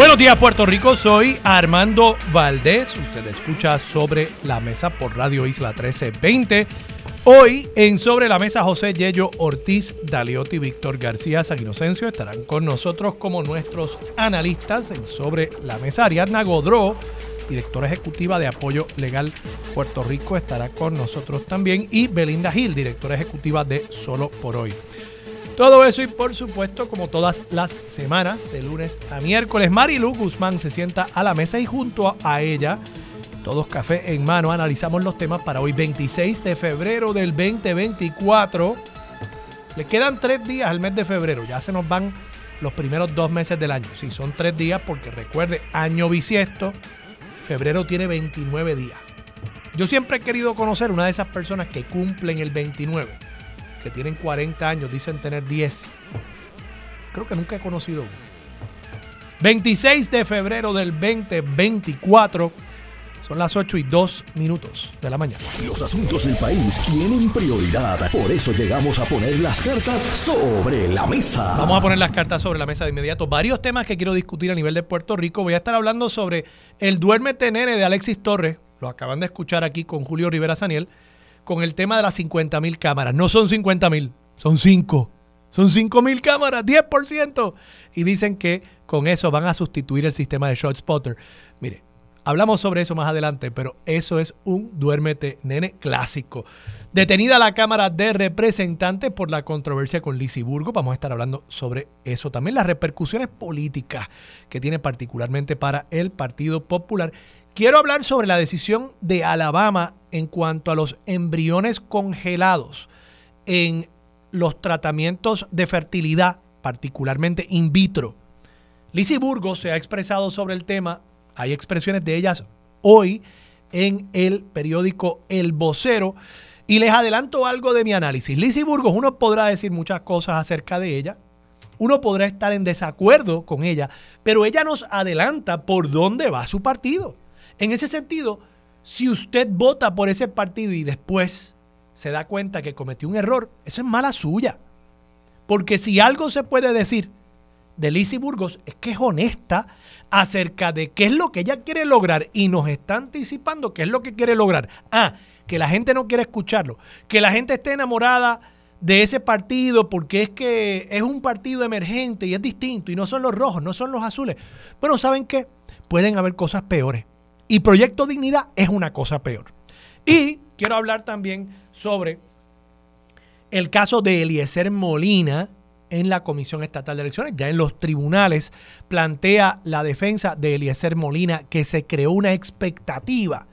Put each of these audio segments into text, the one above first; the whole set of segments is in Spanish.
Buenos días Puerto Rico, soy Armando Valdés. Usted escucha sobre la mesa por Radio Isla 1320. Hoy en Sobre la Mesa José Yello Ortiz, Daliotti, Víctor García, San Inocencio estarán con nosotros como nuestros analistas en Sobre la Mesa. Ariadna Godró, directora ejecutiva de Apoyo Legal Puerto Rico, estará con nosotros también. Y Belinda Gil, directora ejecutiva de Solo por Hoy. Todo eso y por supuesto, como todas las semanas, de lunes a miércoles, Marilu Guzmán se sienta a la mesa y junto a ella, todos café en mano, analizamos los temas para hoy, 26 de febrero del 2024. Le quedan tres días al mes de febrero, ya se nos van los primeros dos meses del año. Sí, son tres días porque recuerde, año bisiesto, febrero tiene 29 días. Yo siempre he querido conocer una de esas personas que cumplen el 29 que tienen 40 años dicen tener 10. Creo que nunca he conocido uno. 26 de febrero del 2024. Son las 8 y 2 minutos de la mañana. Los asuntos del país tienen prioridad. Por eso llegamos a poner las cartas sobre la mesa. Vamos a poner las cartas sobre la mesa de inmediato. Varios temas que quiero discutir a nivel de Puerto Rico. Voy a estar hablando sobre el duérmete nene de Alexis Torres. Lo acaban de escuchar aquí con Julio Rivera Saniel con el tema de las 50 mil cámaras. No son 50 mil, son 5. Son 5 mil cámaras, 10%. Y dicen que con eso van a sustituir el sistema de Short Spotter. Mire, hablamos sobre eso más adelante, pero eso es un duérmete nene clásico. Detenida la Cámara de Representantes por la controversia con Lizzie Burgo. Vamos a estar hablando sobre eso también, las repercusiones políticas que tiene particularmente para el Partido Popular Quiero hablar sobre la decisión de Alabama en cuanto a los embriones congelados en los tratamientos de fertilidad, particularmente in vitro. Lizzie Burgos se ha expresado sobre el tema. Hay expresiones de ellas hoy en el periódico El Vocero. Y les adelanto algo de mi análisis. Lizzie Burgos, uno podrá decir muchas cosas acerca de ella. Uno podrá estar en desacuerdo con ella, pero ella nos adelanta por dónde va su partido. En ese sentido, si usted vota por ese partido y después se da cuenta que cometió un error, eso es mala suya. Porque si algo se puede decir de Lizzie Burgos es que es honesta acerca de qué es lo que ella quiere lograr y nos está anticipando qué es lo que quiere lograr. Ah, que la gente no quiere escucharlo, que la gente esté enamorada de ese partido porque es que es un partido emergente y es distinto y no son los rojos, no son los azules. Bueno, ¿saben qué? Pueden haber cosas peores. Y Proyecto Dignidad es una cosa peor. Y quiero hablar también sobre el caso de Eliezer Molina en la Comisión Estatal de Elecciones. Ya en los tribunales plantea la defensa de Eliezer Molina que se creó una expectativa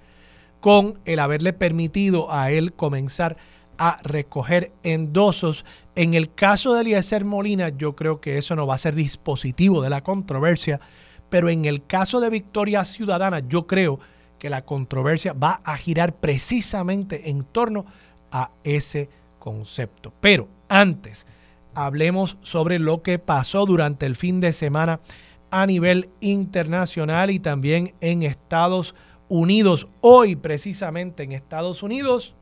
con el haberle permitido a él comenzar a recoger endosos. En el caso de Eliezer Molina, yo creo que eso no va a ser dispositivo de la controversia pero en el caso de Victoria Ciudadana, yo creo que la controversia va a girar precisamente en torno a ese concepto. Pero antes, hablemos sobre lo que pasó durante el fin de semana a nivel internacional y también en Estados Unidos. Hoy, precisamente en Estados Unidos,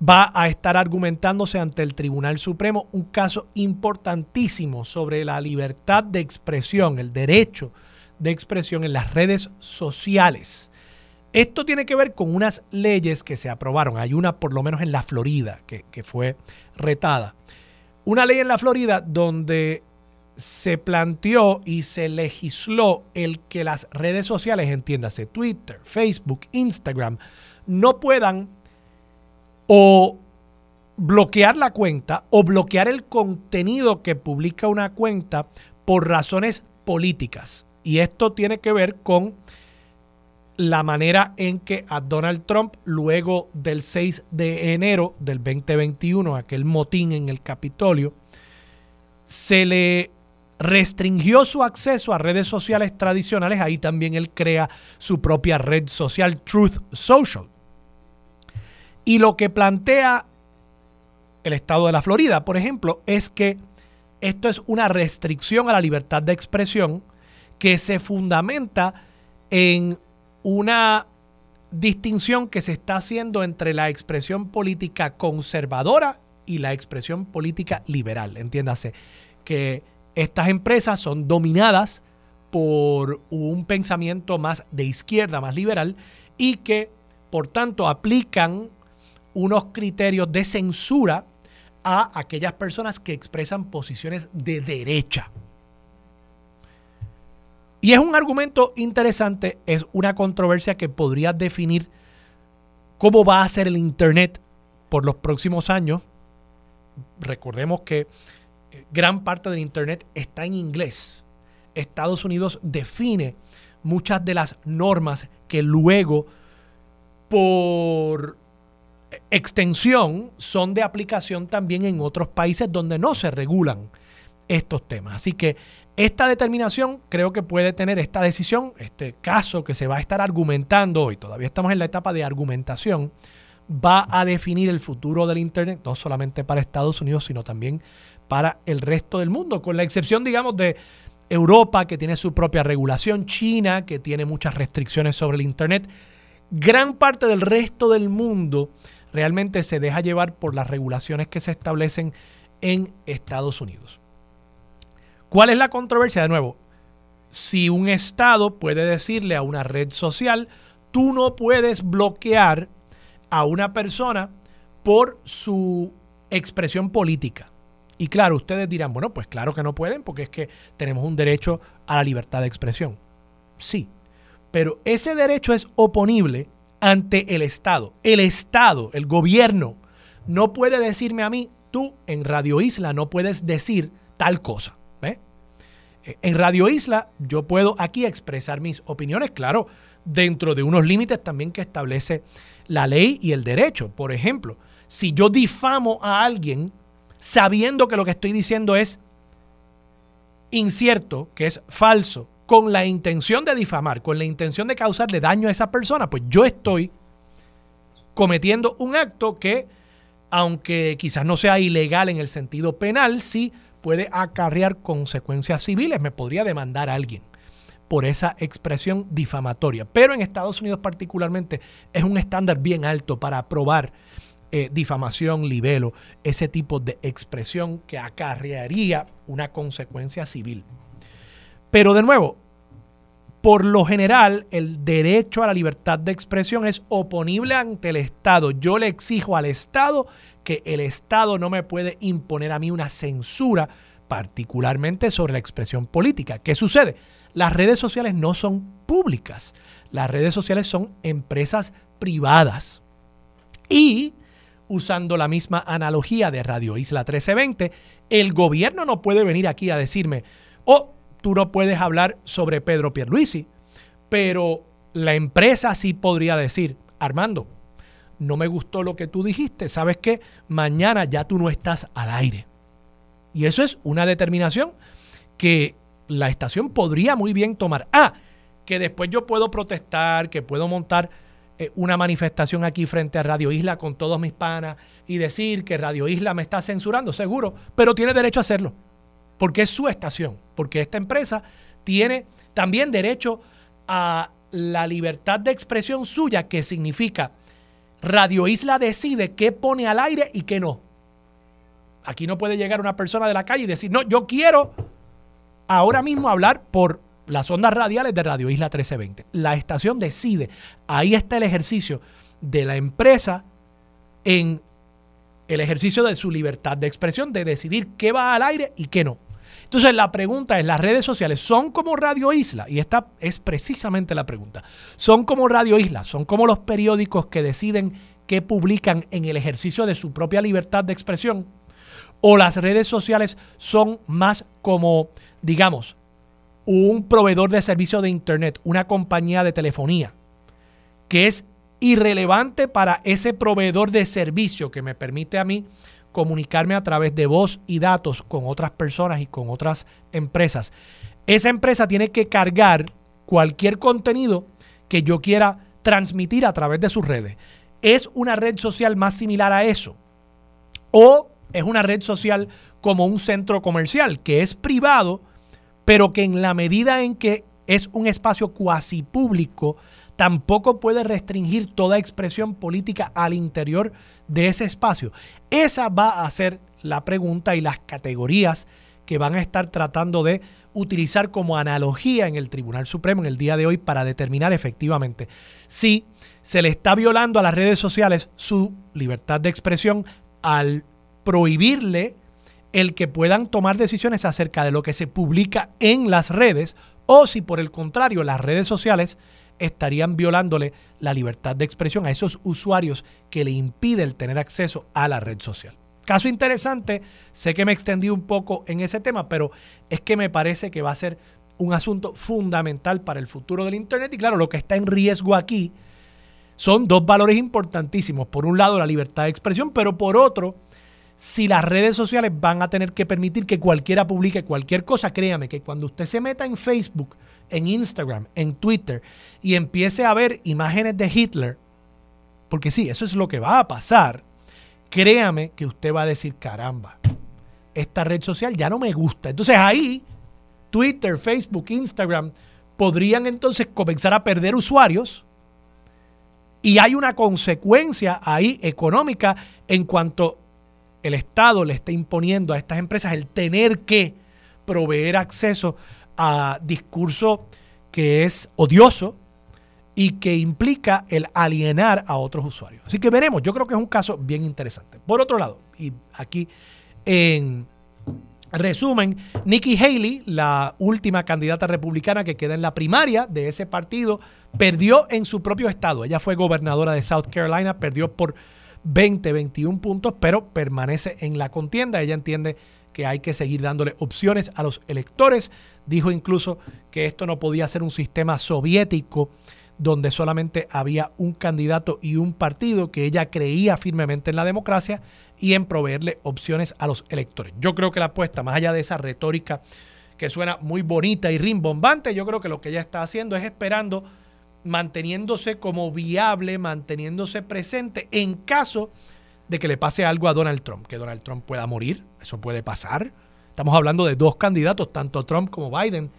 va a estar argumentándose ante el Tribunal Supremo un caso importantísimo sobre la libertad de expresión, el derecho de expresión en las redes sociales. Esto tiene que ver con unas leyes que se aprobaron. Hay una por lo menos en la Florida que, que fue retada. Una ley en la Florida donde se planteó y se legisló el que las redes sociales, entiéndase Twitter, Facebook, Instagram, no puedan o bloquear la cuenta o bloquear el contenido que publica una cuenta por razones políticas. Y esto tiene que ver con la manera en que a Donald Trump, luego del 6 de enero del 2021, aquel motín en el Capitolio, se le restringió su acceso a redes sociales tradicionales. Ahí también él crea su propia red social, Truth Social. Y lo que plantea el estado de la Florida, por ejemplo, es que esto es una restricción a la libertad de expresión que se fundamenta en una distinción que se está haciendo entre la expresión política conservadora y la expresión política liberal. Entiéndase que estas empresas son dominadas por un pensamiento más de izquierda, más liberal, y que por tanto aplican unos criterios de censura a aquellas personas que expresan posiciones de derecha. Y es un argumento interesante, es una controversia que podría definir cómo va a ser el Internet por los próximos años. Recordemos que eh, gran parte del Internet está en inglés. Estados Unidos define muchas de las normas que luego, por extensión, son de aplicación también en otros países donde no se regulan estos temas. Así que esta determinación creo que puede tener esta decisión, este caso que se va a estar argumentando hoy, todavía estamos en la etapa de argumentación, va a definir el futuro del Internet, no solamente para Estados Unidos, sino también para el resto del mundo, con la excepción, digamos, de Europa, que tiene su propia regulación, China, que tiene muchas restricciones sobre el Internet. Gran parte del resto del mundo realmente se deja llevar por las regulaciones que se establecen en Estados Unidos. ¿Cuál es la controversia? De nuevo, si un Estado puede decirle a una red social, tú no puedes bloquear a una persona por su expresión política. Y claro, ustedes dirán, bueno, pues claro que no pueden porque es que tenemos un derecho a la libertad de expresión. Sí, pero ese derecho es oponible ante el Estado. El Estado, el gobierno, no puede decirme a mí, tú en Radio Isla no puedes decir tal cosa. En Radio Isla yo puedo aquí expresar mis opiniones, claro, dentro de unos límites también que establece la ley y el derecho. Por ejemplo, si yo difamo a alguien sabiendo que lo que estoy diciendo es incierto, que es falso, con la intención de difamar, con la intención de causarle daño a esa persona, pues yo estoy cometiendo un acto que, aunque quizás no sea ilegal en el sentido penal, sí puede acarrear consecuencias civiles. Me podría demandar a alguien por esa expresión difamatoria. Pero en Estados Unidos particularmente es un estándar bien alto para aprobar eh, difamación, libelo, ese tipo de expresión que acarrearía una consecuencia civil. Pero de nuevo, por lo general, el derecho a la libertad de expresión es oponible ante el Estado. Yo le exijo al Estado que el Estado no me puede imponer a mí una censura, particularmente sobre la expresión política. ¿Qué sucede? Las redes sociales no son públicas. Las redes sociales son empresas privadas. Y, usando la misma analogía de Radio Isla 1320, el gobierno no puede venir aquí a decirme, oh, tú no puedes hablar sobre Pedro Pierluisi, pero la empresa sí podría decir, Armando, no me gustó lo que tú dijiste, ¿sabes qué? Mañana ya tú no estás al aire. Y eso es una determinación que la estación podría muy bien tomar. Ah, que después yo puedo protestar, que puedo montar eh, una manifestación aquí frente a Radio Isla con todos mis panas y decir que Radio Isla me está censurando, seguro, pero tiene derecho a hacerlo, porque es su estación, porque esta empresa tiene también derecho a la libertad de expresión suya, que significa Radio Isla decide qué pone al aire y qué no. Aquí no puede llegar una persona de la calle y decir, no, yo quiero ahora mismo hablar por las ondas radiales de Radio Isla 1320. La estación decide. Ahí está el ejercicio de la empresa en el ejercicio de su libertad de expresión, de decidir qué va al aire y qué no. Entonces la pregunta es, ¿las redes sociales son como Radio Isla? Y esta es precisamente la pregunta. ¿Son como Radio Isla? ¿Son como los periódicos que deciden qué publican en el ejercicio de su propia libertad de expresión? ¿O las redes sociales son más como, digamos, un proveedor de servicio de Internet, una compañía de telefonía, que es irrelevante para ese proveedor de servicio que me permite a mí comunicarme a través de voz y datos con otras personas y con otras empresas. Esa empresa tiene que cargar cualquier contenido que yo quiera transmitir a través de sus redes. ¿Es una red social más similar a eso? ¿O es una red social como un centro comercial que es privado, pero que en la medida en que es un espacio cuasi público, tampoco puede restringir toda expresión política al interior de ese espacio. Esa va a ser la pregunta y las categorías que van a estar tratando de utilizar como analogía en el Tribunal Supremo en el día de hoy para determinar efectivamente si se le está violando a las redes sociales su libertad de expresión al prohibirle el que puedan tomar decisiones acerca de lo que se publica en las redes o si por el contrario las redes sociales estarían violándole la libertad de expresión a esos usuarios que le impide el tener acceso a la red social. Caso interesante, sé que me extendí un poco en ese tema, pero es que me parece que va a ser un asunto fundamental para el futuro del Internet y claro, lo que está en riesgo aquí son dos valores importantísimos. Por un lado, la libertad de expresión, pero por otro, si las redes sociales van a tener que permitir que cualquiera publique cualquier cosa, créame que cuando usted se meta en Facebook, en Instagram, en Twitter y empiece a ver imágenes de Hitler, porque sí, eso es lo que va a pasar, créame que usted va a decir, caramba, esta red social ya no me gusta. Entonces ahí, Twitter, Facebook, Instagram, podrían entonces comenzar a perder usuarios y hay una consecuencia ahí económica en cuanto el Estado le está imponiendo a estas empresas el tener que proveer acceso a discurso que es odioso y que implica el alienar a otros usuarios. Así que veremos, yo creo que es un caso bien interesante. Por otro lado, y aquí en resumen, Nikki Haley, la última candidata republicana que queda en la primaria de ese partido, perdió en su propio estado. Ella fue gobernadora de South Carolina, perdió por 20, 21 puntos, pero permanece en la contienda. Ella entiende que hay que seguir dándole opciones a los electores. Dijo incluso que esto no podía ser un sistema soviético donde solamente había un candidato y un partido, que ella creía firmemente en la democracia y en proveerle opciones a los electores. Yo creo que la apuesta, más allá de esa retórica que suena muy bonita y rimbombante, yo creo que lo que ella está haciendo es esperando manteniéndose como viable, manteniéndose presente en caso de que le pase algo a Donald Trump, que Donald Trump pueda morir, eso puede pasar. Estamos hablando de dos candidatos, tanto Trump como Biden,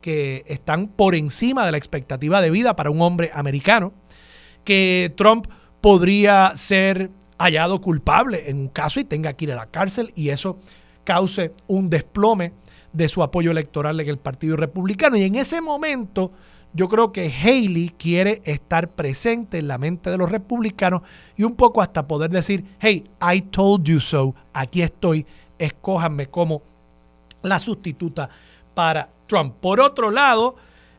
que están por encima de la expectativa de vida para un hombre americano, que Trump podría ser hallado culpable en un caso y tenga que ir a la cárcel y eso cause un desplome de su apoyo electoral en el Partido Republicano. Y en ese momento yo creo que Haley quiere estar presente en la mente de los republicanos y un poco hasta poder decir, hey, I told you so, aquí estoy, escójanme como la sustituta para Trump. Por otro lado,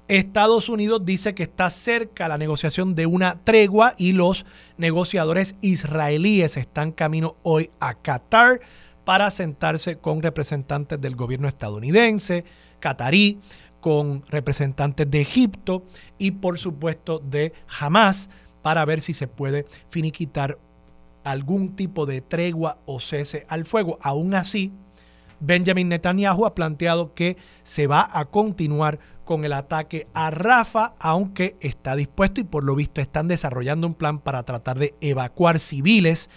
Estados Unidos dice que está cerca la negociación de una tregua y los negociadores israelíes están camino hoy a Qatar para sentarse con representantes del gobierno estadounidense, catarí, con representantes de Egipto y por supuesto de Hamas para ver si se puede finiquitar algún tipo de tregua o cese al fuego. Aún así, Benjamin Netanyahu ha planteado que se va a continuar con el ataque a Rafa, aunque está dispuesto y por lo visto están desarrollando un plan para tratar de evacuar civiles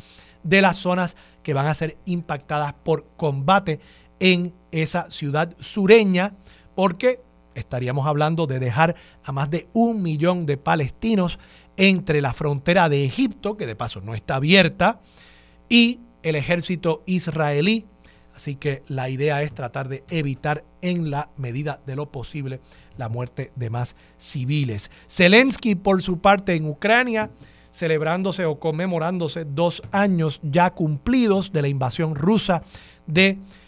de las zonas que van a ser impactadas por combate en esa ciudad sureña, porque estaríamos hablando de dejar a más de un millón de palestinos entre la frontera de Egipto, que de paso no está abierta, y el ejército israelí. Así que la idea es tratar de evitar en la medida de lo posible la muerte de más civiles. Zelensky, por su parte, en Ucrania, celebrándose o conmemorándose dos años ya cumplidos de la invasión rusa de Ucrania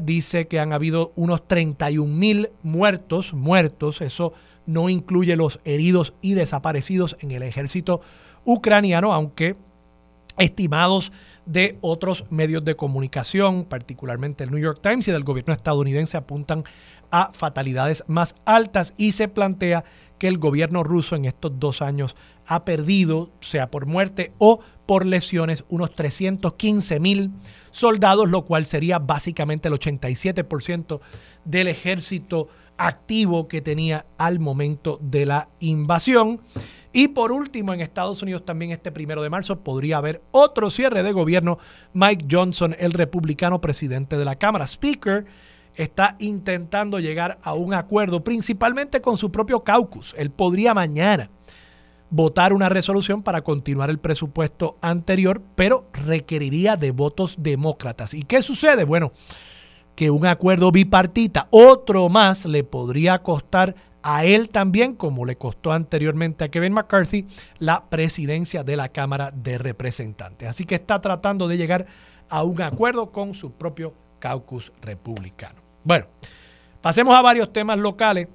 dice que han habido unos 31 mil muertos, muertos, eso no incluye los heridos y desaparecidos en el ejército ucraniano, aunque estimados de otros medios de comunicación, particularmente el New York Times y del gobierno estadounidense, apuntan a fatalidades más altas y se plantea que el gobierno ruso en estos dos años ha perdido, sea por muerte o por lesiones, unos 315 mil soldados, lo cual sería básicamente el 87% del ejército activo que tenía al momento de la invasión. Y por último, en Estados Unidos también este primero de marzo podría haber otro cierre de gobierno. Mike Johnson, el republicano presidente de la Cámara, Speaker, está intentando llegar a un acuerdo, principalmente con su propio caucus. Él podría mañana votar una resolución para continuar el presupuesto anterior, pero requeriría de votos demócratas. ¿Y qué sucede? Bueno, que un acuerdo bipartita, otro más, le podría costar a él también, como le costó anteriormente a Kevin McCarthy, la presidencia de la Cámara de Representantes. Así que está tratando de llegar a un acuerdo con su propio caucus republicano. Bueno, pasemos a varios temas locales.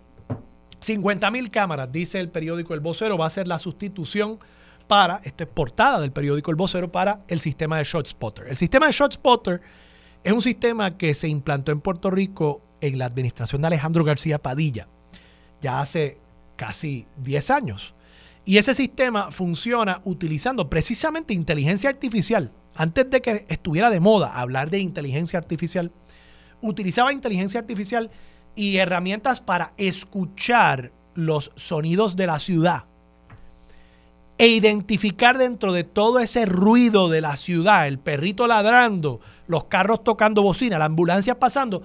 50 mil cámaras, dice el periódico El Vocero, va a ser la sustitución para, esto es portada del periódico El Vocero, para el sistema de ShotSpotter. El sistema de ShotSpotter es un sistema que se implantó en Puerto Rico en la administración de Alejandro García Padilla, ya hace casi 10 años. Y ese sistema funciona utilizando precisamente inteligencia artificial. Antes de que estuviera de moda hablar de inteligencia artificial, utilizaba inteligencia artificial y herramientas para escuchar los sonidos de la ciudad e identificar dentro de todo ese ruido de la ciudad, el perrito ladrando, los carros tocando bocina, la ambulancia pasando,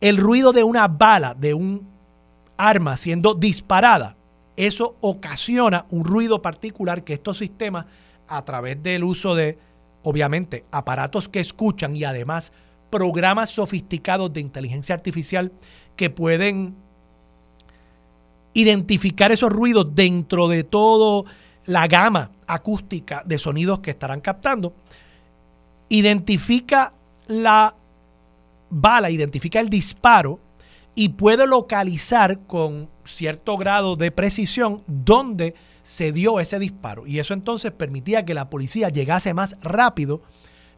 el ruido de una bala, de un arma siendo disparada. Eso ocasiona un ruido particular que estos sistemas, a través del uso de, obviamente, aparatos que escuchan y además programas sofisticados de inteligencia artificial que pueden identificar esos ruidos dentro de toda la gama acústica de sonidos que estarán captando. Identifica la bala, identifica el disparo y puede localizar con cierto grado de precisión dónde se dio ese disparo. Y eso entonces permitía que la policía llegase más rápido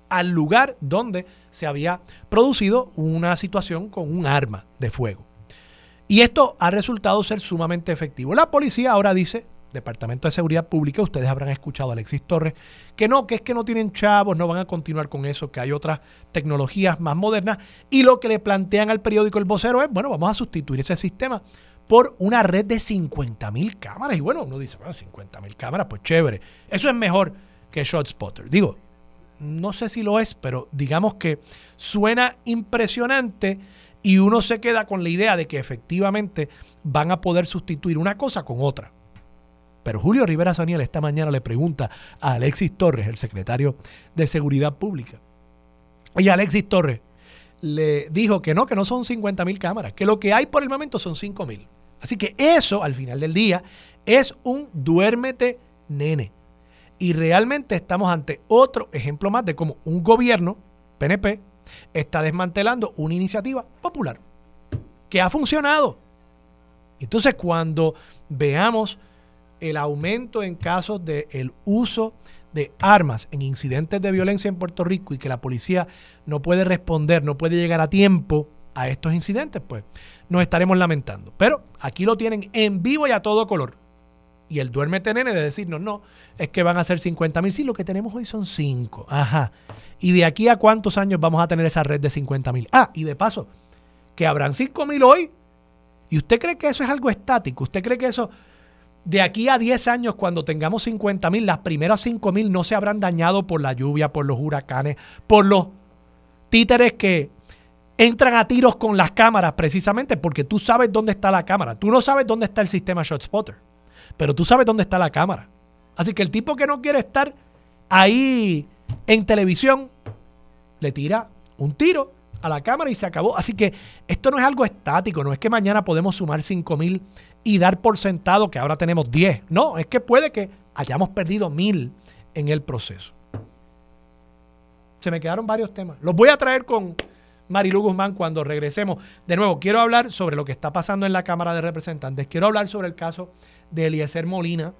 al lugar donde se había producido una situación con un arma de fuego. Y esto ha resultado ser sumamente efectivo. La policía ahora dice, Departamento de Seguridad Pública, ustedes habrán escuchado a Alexis Torres, que no, que es que no tienen chavos, no van a continuar con eso, que hay otras tecnologías más modernas. Y lo que le plantean al periódico El Vocero es, bueno, vamos a sustituir ese sistema por una red de 50 mil cámaras. Y bueno, uno dice, bueno, 50 mil cámaras, pues chévere. Eso es mejor que ShotSpotter. Digo, no sé si lo es, pero digamos que suena impresionante y uno se queda con la idea de que efectivamente van a poder sustituir una cosa con otra. Pero Julio Rivera Saniel esta mañana le pregunta a Alexis Torres, el secretario de Seguridad Pública. Y Alexis Torres le dijo que no, que no son 50 mil cámaras, que lo que hay por el momento son 5 mil. Así que eso, al final del día, es un duérmete nene. Y realmente estamos ante otro ejemplo más de cómo un gobierno, PNP, está desmantelando una iniciativa popular que ha funcionado. Entonces, cuando veamos el aumento en casos del el uso de armas en incidentes de violencia en Puerto Rico y que la policía no puede responder, no puede llegar a tiempo a estos incidentes, pues nos estaremos lamentando. Pero aquí lo tienen en vivo y a todo color y el duérmete nene de decirnos, no, es que van a ser 50 mil. Sí, lo que tenemos hoy son 5. Ajá. ¿Y de aquí a cuántos años vamos a tener esa red de 50 mil? Ah, y de paso, que habrán 5 mil hoy. ¿Y usted cree que eso es algo estático? ¿Usted cree que eso, de aquí a 10 años, cuando tengamos 50 mil, las primeras 5 mil no se habrán dañado por la lluvia, por los huracanes, por los títeres que entran a tiros con las cámaras precisamente porque tú sabes dónde está la cámara. Tú no sabes dónde está el sistema ShotSpotter pero tú sabes dónde está la cámara. Así que el tipo que no quiere estar ahí en televisión, le tira un tiro a la cámara y se acabó. Así que esto no es algo estático, no es que mañana podemos sumar 5 mil y dar por sentado que ahora tenemos 10. No, es que puede que hayamos perdido mil en el proceso. Se me quedaron varios temas. Los voy a traer con Marilu Guzmán cuando regresemos. De nuevo, quiero hablar sobre lo que está pasando en la Cámara de Representantes. Quiero hablar sobre el caso de Eliezer Molina.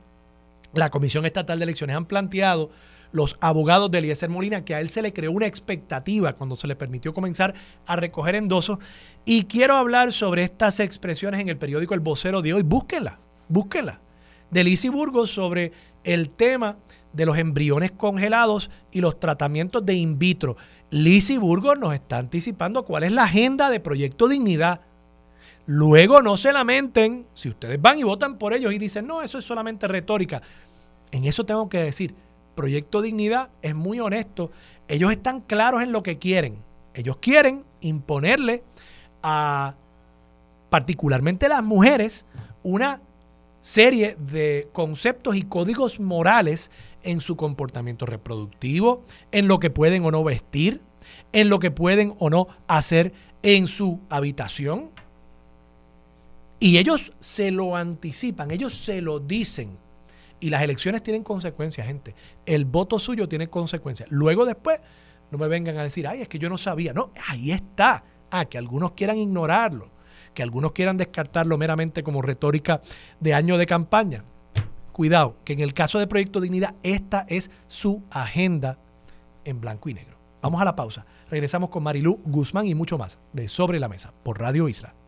La Comisión Estatal de Elecciones han planteado los abogados de Eliezer Molina que a él se le creó una expectativa cuando se le permitió comenzar a recoger endosos. Y quiero hablar sobre estas expresiones en el periódico El Vocero de hoy. Búsquenla. búsquenla, de Lizzie Burgos sobre el tema de los embriones congelados y los tratamientos de in vitro. Lizzie Burgos nos está anticipando cuál es la agenda de Proyecto Dignidad. Luego no se lamenten si ustedes van y votan por ellos y dicen, no, eso es solamente retórica. En eso tengo que decir, Proyecto Dignidad es muy honesto. Ellos están claros en lo que quieren. Ellos quieren imponerle a particularmente las mujeres una serie de conceptos y códigos morales en su comportamiento reproductivo, en lo que pueden o no vestir, en lo que pueden o no hacer en su habitación. Y ellos se lo anticipan, ellos se lo dicen. Y las elecciones tienen consecuencias, gente. El voto suyo tiene consecuencias. Luego después, no me vengan a decir, ay, es que yo no sabía. No, ahí está. Ah, que algunos quieran ignorarlo, que algunos quieran descartarlo meramente como retórica de año de campaña. Cuidado, que en el caso de Proyecto Dignidad, esta es su agenda en blanco y negro. Vamos a la pausa. Regresamos con Marilú Guzmán y mucho más de Sobre la Mesa por Radio Isla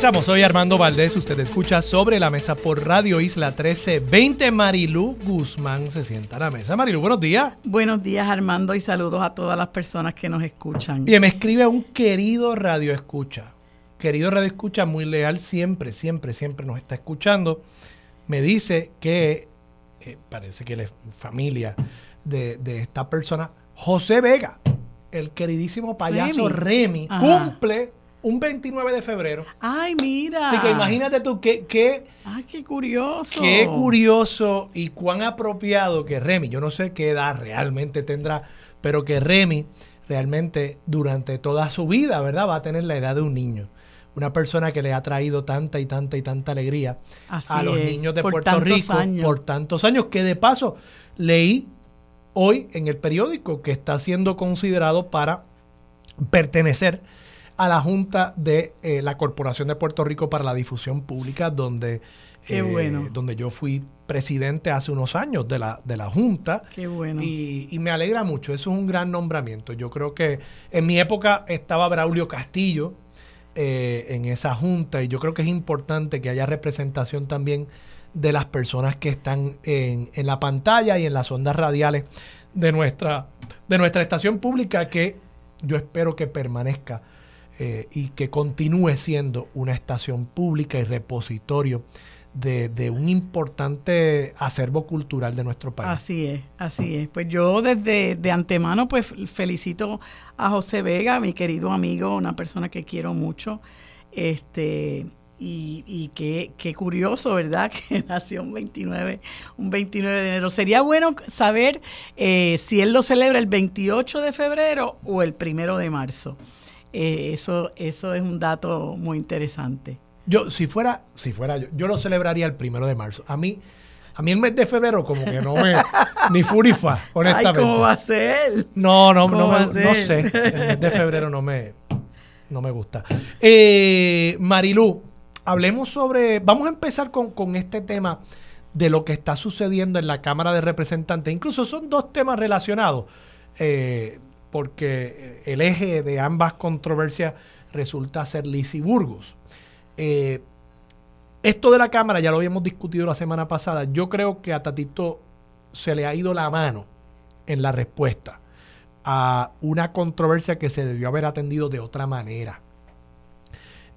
Regresamos, soy Armando Valdés, usted escucha sobre la mesa por Radio Isla 1320. Marilú Guzmán se sienta a la mesa. Marilú, buenos días. Buenos días Armando y saludos a todas las personas que nos escuchan. Y me escribe un querido radio escucha, querido radio escucha muy leal, siempre, siempre, siempre nos está escuchando. Me dice que eh, parece que él es familia de, de esta persona, José Vega, el queridísimo payaso Remy, cumple un 29 de febrero. Ay, mira. Así que imagínate tú qué, qué, Ay, qué curioso. qué curioso y cuán apropiado que Remy, yo no sé qué edad realmente tendrá, pero que Remy realmente durante toda su vida, ¿verdad? Va a tener la edad de un niño. Una persona que le ha traído tanta y tanta y tanta alegría Así a los es, niños de Puerto Rico años. por tantos años, que de paso leí hoy en el periódico que está siendo considerado para pertenecer a la Junta de eh, la Corporación de Puerto Rico para la Difusión Pública, donde, eh, Qué bueno. donde yo fui presidente hace unos años de la, de la Junta. Qué bueno. Y, y me alegra mucho, eso es un gran nombramiento. Yo creo que en mi época estaba Braulio Castillo eh, en esa junta y yo creo que es importante que haya representación también de las personas que están en, en la pantalla y en las ondas radiales de nuestra, de nuestra estación pública que yo espero que permanezca eh, y que continúe siendo una estación pública y repositorio de, un importante acervo cultural de nuestro país. Así es, así es. Pues yo desde de antemano pues felicito a José Vega, mi querido amigo, una persona que quiero mucho. Este y, y qué, qué curioso, ¿verdad? Que nació un 29, un 29 de enero. Sería bueno saber eh, si él lo celebra el 28 de febrero o el primero de marzo. Eh, eso, eso es un dato muy interesante. Yo, si fuera, si fuera yo, yo lo celebraría el primero de marzo. A mí, a mí el mes de febrero como que no me, ni furifa, Ay, honestamente. ¿cómo va a ser? No, no, ¿Cómo no, me- no sé. El mes de febrero no me, no me gusta. Eh, Marilú, hablemos sobre. Vamos a empezar con, con este tema de lo que está sucediendo en la Cámara de Representantes. Incluso son dos temas relacionados, eh, porque el eje de ambas controversias resulta ser Lizzie Burgos. Eh, esto de la Cámara ya lo habíamos discutido la semana pasada. Yo creo que a Tatito se le ha ido la mano en la respuesta a una controversia que se debió haber atendido de otra manera.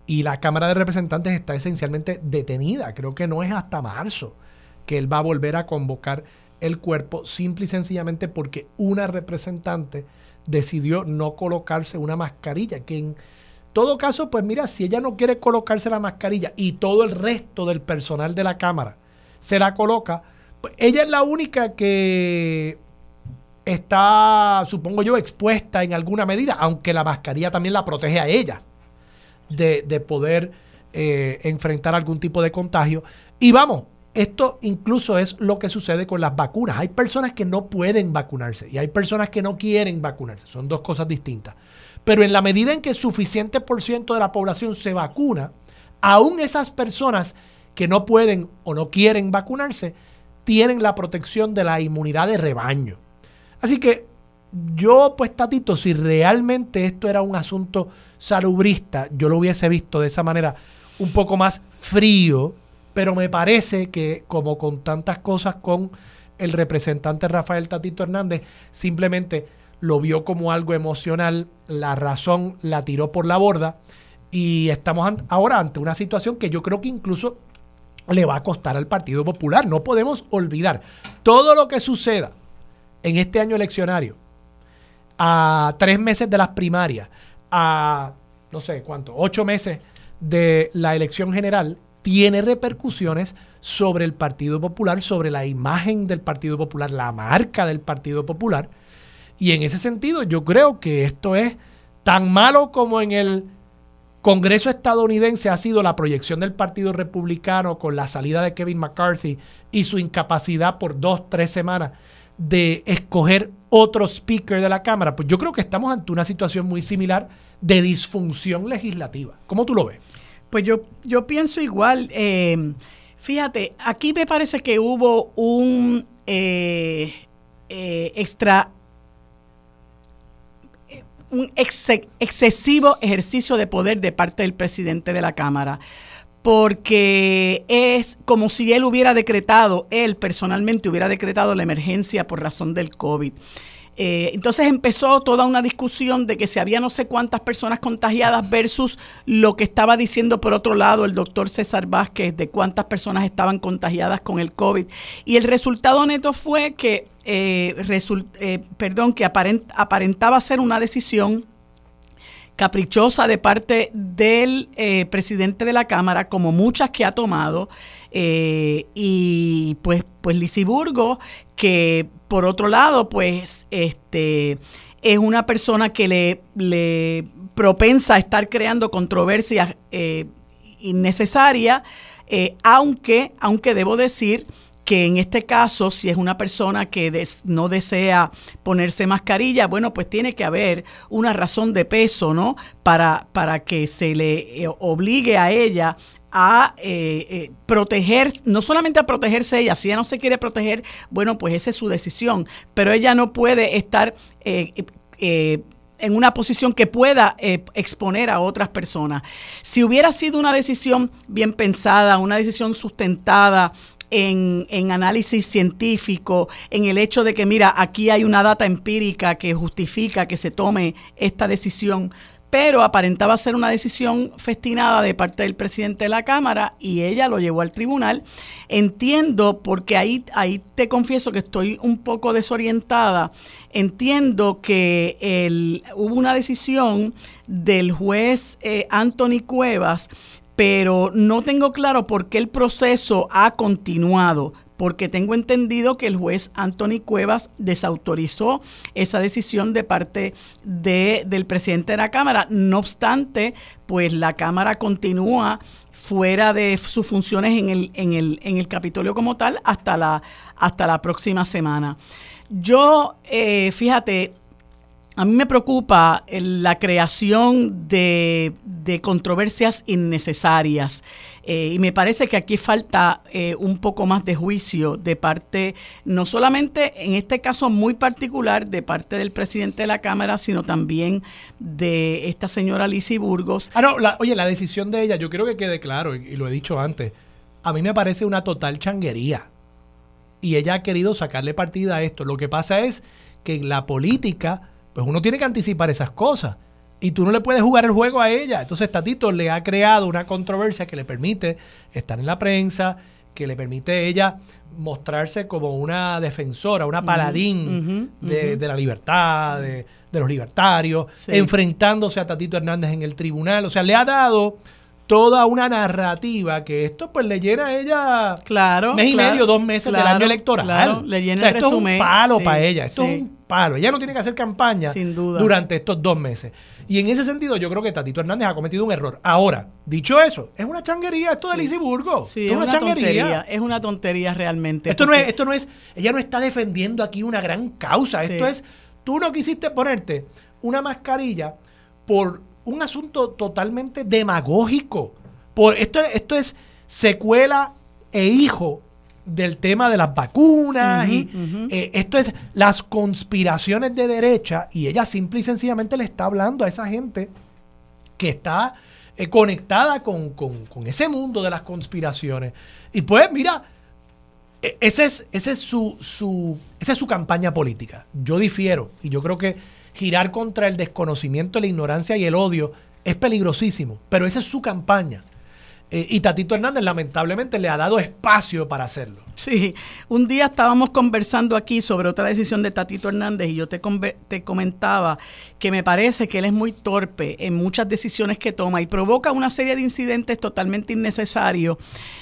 Y la Cámara de Representantes está esencialmente detenida. Creo que no es hasta marzo que él va a volver a convocar el cuerpo, simple y sencillamente porque una representante decidió no colocarse una mascarilla, que en todo caso, pues mira, si ella no quiere colocarse la mascarilla y todo el resto del personal de la Cámara se la coloca, pues ella es la única que está, supongo yo, expuesta en alguna medida, aunque la mascarilla también la protege a ella de, de poder eh, enfrentar algún tipo de contagio. Y vamos, esto incluso es lo que sucede con las vacunas. Hay personas que no pueden vacunarse y hay personas que no quieren vacunarse. Son dos cosas distintas. Pero en la medida en que suficiente por ciento de la población se vacuna, aún esas personas que no pueden o no quieren vacunarse, tienen la protección de la inmunidad de rebaño. Así que yo, pues, Tatito, si realmente esto era un asunto salubrista, yo lo hubiese visto de esa manera un poco más frío, pero me parece que como con tantas cosas con el representante Rafael Tatito Hernández, simplemente lo vio como algo emocional, la razón la tiró por la borda y estamos ahora ante una situación que yo creo que incluso le va a costar al Partido Popular. No podemos olvidar todo lo que suceda en este año eleccionario, a tres meses de las primarias, a no sé cuánto, ocho meses de la elección general, tiene repercusiones sobre el Partido Popular, sobre la imagen del Partido Popular, la marca del Partido Popular. Y en ese sentido yo creo que esto es tan malo como en el Congreso estadounidense ha sido la proyección del Partido Republicano con la salida de Kevin McCarthy y su incapacidad por dos, tres semanas de escoger otro speaker de la Cámara, pues yo creo que estamos ante una situación muy similar de disfunción legislativa. ¿Cómo tú lo ves? Pues yo, yo pienso igual. Eh, fíjate, aquí me parece que hubo un eh, eh, extra un excesivo ejercicio de poder de parte del presidente de la Cámara porque es como si él hubiera decretado, él personalmente hubiera decretado la emergencia por razón del COVID. Eh, entonces empezó toda una discusión de que si había no sé cuántas personas contagiadas versus lo que estaba diciendo por otro lado el doctor César Vázquez de cuántas personas estaban contagiadas con el COVID. Y el resultado neto fue que, eh, eh, perdón, que aparentaba ser una decisión caprichosa de parte del eh, presidente de la Cámara, como muchas que ha tomado, eh, y pues, pues Lisiburgo, que por otro lado, pues este es una persona que le, propensa a estar creando controversias eh, innecesarias, aunque, aunque debo decir que en este caso, si es una persona que no desea ponerse mascarilla, bueno, pues tiene que haber una razón de peso, ¿no? Para, para que se le eh, obligue a ella a eh, eh, proteger, no solamente a protegerse ella, si ella no se quiere proteger, bueno, pues esa es su decisión, pero ella no puede estar en una posición que pueda exponer a otras personas. Si hubiera sido una decisión bien pensada, una decisión sustentada, en, análisis científico, en el hecho de que, mira, aquí hay una data empírica que justifica que se tome esta decisión, pero aparentaba ser una decisión festinada de parte del presidente de la Cámara y ella lo llevó al tribunal. Entiendo, porque ahí, ahí te confieso que estoy un poco desorientada, entiendo que hubo una decisión del juez eh, Anthony Cuevas pero no tengo claro por qué el proceso ha continuado, porque tengo entendido que el juez Anthony Cuevas desautorizó esa decisión de parte de, del presidente de la Cámara. No obstante, pues la Cámara continúa fuera de sus funciones en el, en el, en el Capitolio como tal hasta la, hasta la próxima semana. Yo, eh, fíjate, a mí me preocupa la creación de, controversias innecesarias eh, y me parece que aquí falta eh, un poco más de juicio de parte, no solamente en este caso muy particular, de parte del presidente de la Cámara, sino también de esta señora Lizy Burgos. Ah, no, oye, la decisión de ella, yo quiero que quede claro, y, y lo he dicho antes, a mí me parece una total changuería. Y ella ha querido sacarle partida a esto. Lo que pasa es que en la política pues uno tiene que anticipar esas cosas. Y tú no le puedes jugar el juego a ella. Entonces Tatito le ha creado una controversia que le permite estar en la prensa, que le permite ella mostrarse como una defensora, una paladín de, la libertad, de, los libertarios, enfrentándose a Tatito Hernández en el tribunal. O sea, le ha dado toda una narrativa que esto pues le llena a ella claro, mes y medio, dos meses del año electoral. le llena esto es un palo para ella, esto es un palo. Ella no tiene que hacer campaña durante estos dos meses. Y en ese sentido yo creo que Tatito Hernández ha cometido un error. Ahora, dicho eso, es una changuería esto de Lisiburgo. Sí, es, una, tontería. Es una tontería realmente. Esto no es, esto no es, ella no está defendiendo aquí una gran causa. Esto es, tú no quisiste ponerte una mascarilla por un asunto totalmente demagógico. Por, esto, esto es secuela e hijo del tema de las vacunas y eh, esto es las conspiraciones de derecha y ella simple y sencillamente le está hablando a esa gente que está eh, conectada con, ese mundo de las conspiraciones. Y pues mira, e, ese es, ese es su, su, esa es su campaña política. Yo difiero y yo creo que girar contra el desconocimiento, la ignorancia y el odio es peligrosísimo, pero esa es su campaña. Eh, y Tatito Hernández lamentablemente le ha dado espacio para hacerlo. Sí, un día estábamos conversando aquí sobre otra decisión de Tatito Hernández y yo te, te comentaba que me parece que él es muy torpe en muchas decisiones que toma y provoca una serie de incidentes totalmente innecesarios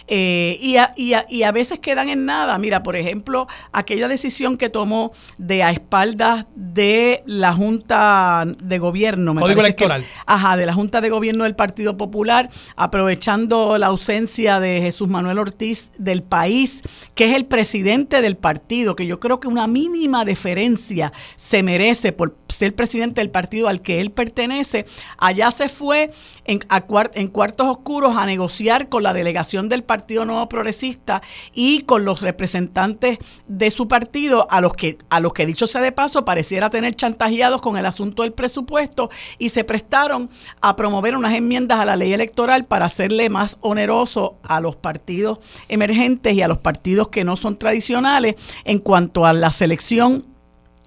eh, y, a, y, y, a, veces quedan en nada. Mira, por ejemplo, aquella decisión que tomó de a espaldas de la Junta de Gobierno. Me Código electoral. ajá, de la Junta de Gobierno del Partido Popular, aprovechando la ausencia de Jesús Manuel Ortiz del país, que es el presidente del partido, que yo creo que una mínima deferencia se merece por ser presidente del partido al que él pertenece, allá se fue en, cuartos oscuros a negociar con la delegación del Partido Nuevo Progresista y con los representantes de su partido, a los que, a los que dicho sea de paso, pareciera tener chantajeados con el asunto del presupuesto y se prestaron a promover unas enmiendas a la ley electoral para hacerle más oneroso a los partidos emergentes y a los partidos que no son tradicionales en cuanto a la selección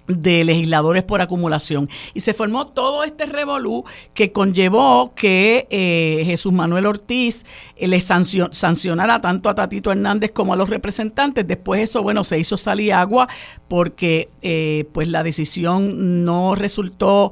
de legisladores por acumulación. Y se formó todo este revolú que conllevó que eh, Jesús Manuel Ortiz eh, le sancionara tanto a Tatito Hernández como a los representantes. Después eso, bueno, se hizo salir agua porque eh, pues la decisión no resultó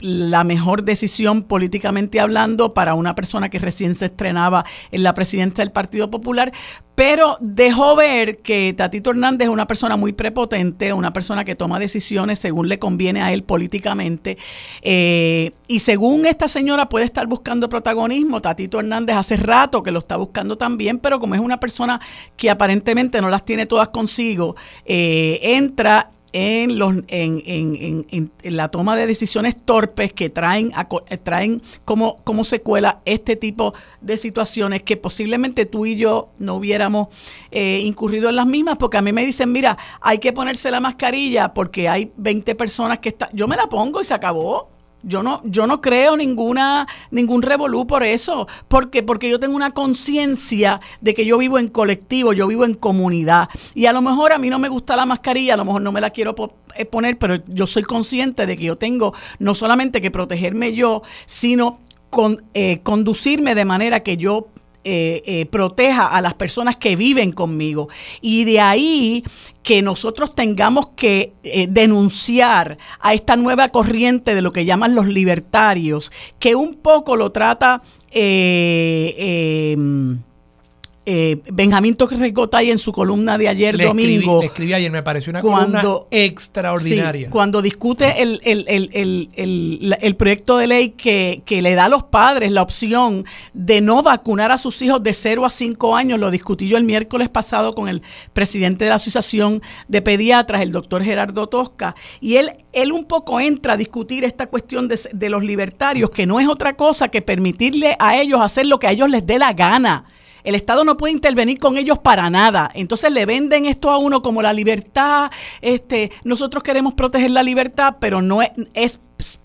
la mejor decisión políticamente hablando para una persona que recién se estrenaba en la presidencia del Partido Popular, pero dejó ver que Tatito Hernández es una persona muy prepotente, una persona que toma decisiones según le conviene a él políticamente. Eh, y según esta señora puede estar buscando protagonismo, Tatito Hernández hace rato que lo está buscando también, pero como es una persona que aparentemente no las tiene todas consigo, eh, entra en, los, en, en, en, la toma de decisiones torpes que traen, traen como, como secuela este tipo de situaciones que posiblemente tú y yo no hubiéramos eh, incurrido en las mismas, porque a mí me dicen, mira, hay que ponerse la mascarilla porque hay 20 personas que están, yo me la pongo y se acabó. Yo no, yo no creo ninguna, ningún revolú por eso. porque Porque yo tengo una conciencia de que yo vivo en colectivo, yo vivo en comunidad. Y a lo mejor a mí no me gusta la mascarilla, a lo mejor no me la quiero eh, poner, pero yo soy consciente de que yo tengo no solamente que protegerme yo, sino con, eh, conducirme de manera que yo eh, eh, proteja a las personas que viven conmigo. Y de ahí que nosotros tengamos que eh, denunciar a esta nueva corriente de lo que llaman los libertarios, que un poco lo trata... Eh, Benjamín Torres Gotay en su columna de ayer domingo. le escribí ayer, me pareció una columna extraordinaria. cuando discute el, el, proyecto de ley que, le da a los padres la opción de no vacunar a sus hijos de 0 a 5 años, lo discutí yo el miércoles pasado con el presidente de la Asociación de Pediatras, el doctor Gerardo Tosca, y él, él un poco entra a discutir esta cuestión de, de los libertarios, que no es otra cosa que permitirle a ellos hacer lo que a ellos les dé la gana. El Estado no puede intervenir con ellos para nada. Entonces le venden esto a uno como la libertad. Este, nosotros queremos proteger la libertad, pero no es, es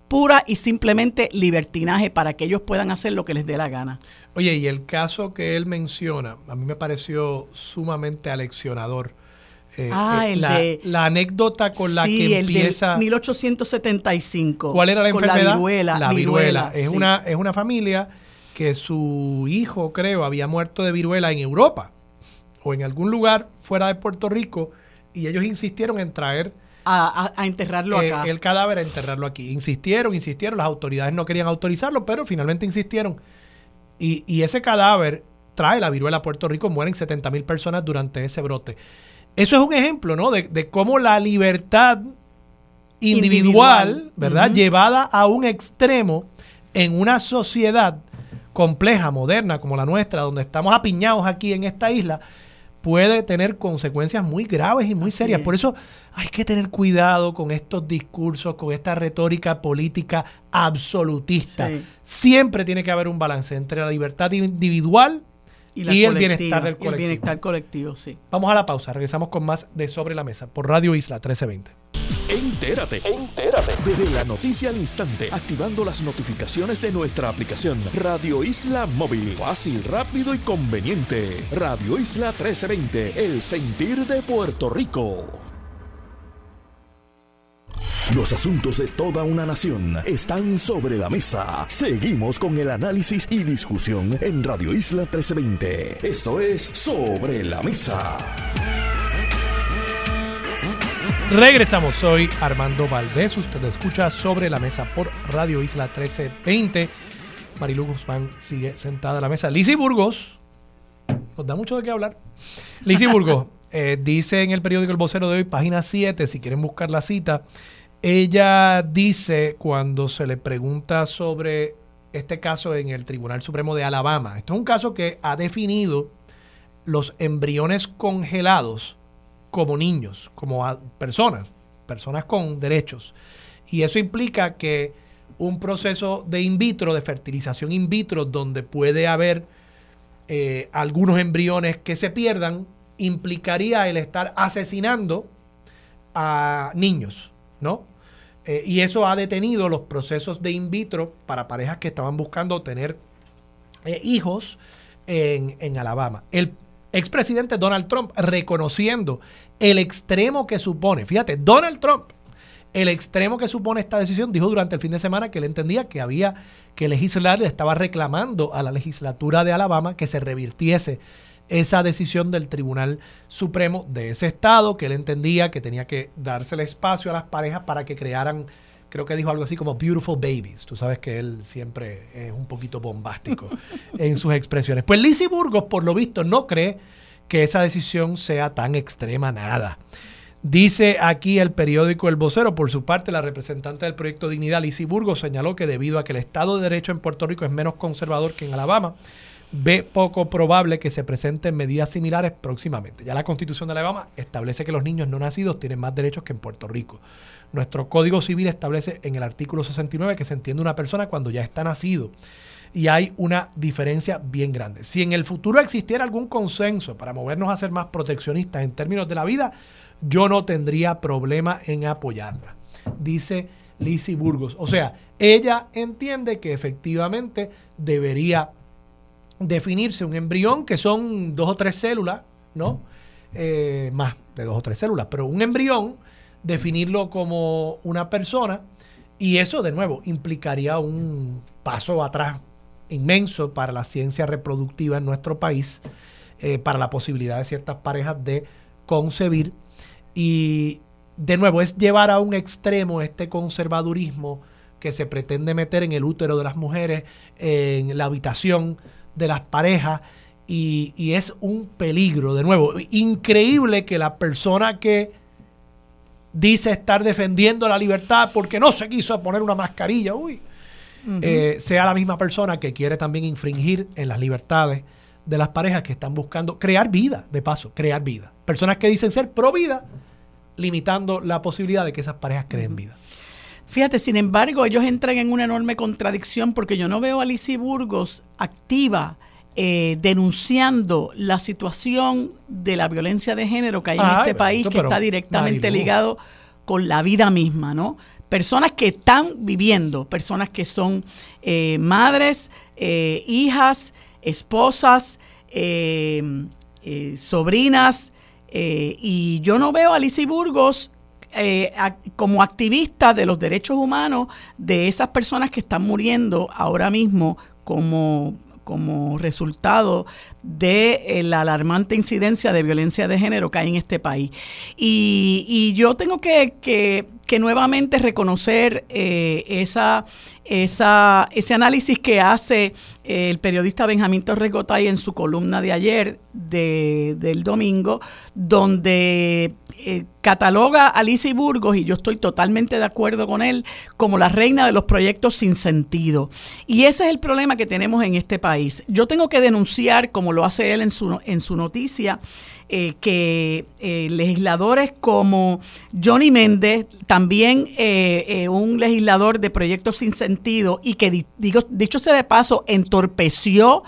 pura y simplemente libertinaje para que ellos puedan hacer lo que les dé la gana. Oye, y el caso que él menciona, a mí me pareció sumamente aleccionador. Eh, ah, eh, el la, de, la anécdota con la que empieza. El 1875. ¿Cuál era la enfermedad? La viruela. La viruela. Es, una, es una familia que su hijo, creo, había muerto de viruela en Europa. o en algún lugar fuera de Puerto Rico y ellos insistieron en traer a, enterrarlo eh, acá. el cadáver a enterrarlo aquí. Insistieron, insistieron, las autoridades no querían autorizarlo, pero finalmente insistieron. Y, y ese cadáver trae la viruela a Puerto Rico, mueren 70 mil personas durante ese brote. Eso es un ejemplo, ¿no? De, de cómo la libertad individual, ¿verdad? Llevada a un extremo en una sociedad compleja, moderna como la nuestra, donde estamos apiñados aquí en esta isla, puede tener consecuencias muy graves y muy serias. Por eso hay que tener cuidado con estos discursos, con esta retórica política absolutista. Siempre tiene que haber un balance entre la libertad individual y, el bienestar del colectivo. el bienestar colectivo, sí. Vamos a la pausa, regresamos con más de Sobre la Mesa por Radio Isla 1320. Entérate, entérate de la noticia al instante, activando las notificaciones de nuestra aplicación Radio Isla Móvil. Fácil, rápido y conveniente. Radio Isla 1320, el sentir de Puerto Rico. Los asuntos de toda una nación están sobre la mesa. Seguimos con el análisis y discusión en Radio Isla 1320. Esto es Sobre la Mesa. Regresamos, soy Armando Valdés. Usted escucha Sobre la Mesa por Radio Isla 1320. Marilu Guzmán sigue sentada a la mesa. Lizzie Burgos, nos da mucho de qué hablar. Lizzie Burgos eh, dice en el periódico El Vocero de hoy, página 7, si quieren buscar la cita, ella dice cuando se le pregunta sobre este caso en el Tribunal Supremo de Alabama, esto es un caso que ha definido los embriones congelados como niños, como personas, personas con derechos. Y eso implica que un proceso de in vitro, de fertilización in vitro, donde puede haber eh, algunos embriones que se pierdan, implicaría el estar asesinando a niños, ¿no? Eh, y eso ha detenido los procesos de in vitro para parejas que estaban buscando tener eh, hijos en, en, Alabama. El expresidente Donald Trump reconociendo el extremo que supone, fíjate, Donald Trump, el extremo que supone esta decisión, dijo durante el fin de semana que él entendía que había que legislar, le estaba reclamando a la legislatura de Alabama que se revirtiese esa decisión del Tribunal Supremo de ese estado, que él entendía que tenía que darse el espacio a las parejas para que crearan, creo que dijo algo así como beautiful babies. Tú sabes que él siempre es un poquito bombástico en sus expresiones. Pues Lizzie Burgos, por lo visto, no cree que esa decisión sea tan extrema nada. Dice aquí el periódico El Vocero, por su parte, la representante del proyecto Dignidad, Lizzie Burgos, señaló que debido a que el Estado de Derecho en Puerto Rico es menos conservador que en Alabama, ve poco probable que se presenten medidas similares próximamente. Ya la Constitución de Alabama establece que los niños no nacidos tienen más derechos que en Puerto Rico. Nuestro Código Civil establece en el artículo 69 que se entiende una persona cuando ya está nacido. Y hay una diferencia bien grande. Si en el futuro existiera algún consenso para movernos a ser más proteccionistas en términos de la vida, yo no tendría problema en apoyarla. Dice Lizzie Burgos. O sea, ella entiende que efectivamente debería definirse un embrión que son dos o tres células, ¿no? Eh, más de dos o tres células, pero un embrión, definirlo como una persona, y eso de nuevo implicaría un paso atrás inmenso para la ciencia reproductiva en nuestro país, eh, para la posibilidad de ciertas parejas de concebir. Y de nuevo es llevar a un extremo este conservadurismo que se pretende meter en el útero de las mujeres, en la habitación de las parejas y, es un peligro. De nuevo, increíble que la persona que dice estar defendiendo la libertad porque no se quiso poner una mascarilla, uy, eh, sea la misma persona que quiere también infringir en las libertades de las parejas que están buscando crear vida, de paso, crear vida. Personas que dicen ser pro vida, limitando la posibilidad de que esas parejas creen vida. Fíjate, sin embargo, ellos entran en una enorme contradicción porque yo no veo a Alicia Burgos activa eh, denunciando la situación de la violencia de género que hay en este país, que está directamente ligado con la vida misma, ¿no? Personas que están viviendo, personas que son eh, madres, eh, hijas, esposas, sobrinas, y yo no veo a Alicia Burgos eh, como activista de los derechos humanos de esas personas que están muriendo ahora mismo como como resultado de eh, la alarmante incidencia de violencia de género que hay en este país. Y, yo tengo que, que, nuevamente reconocer eh, esa, esa, ese análisis que hace el periodista Benjamín Torregotay en su columna de ayer, de, del domingo, donde eh, cataloga a Lizzie Burgos, y yo estoy totalmente de acuerdo con él, como la reina de los proyectos sin sentido. Y ese es el problema que tenemos en este país. Yo tengo que denunciar, como lo hace él en su, en su noticia, eh, que eh, legisladores como Johnny Méndez, también un legislador de proyectos sin sentido, y que, digo, dicho sea de paso, entorpeció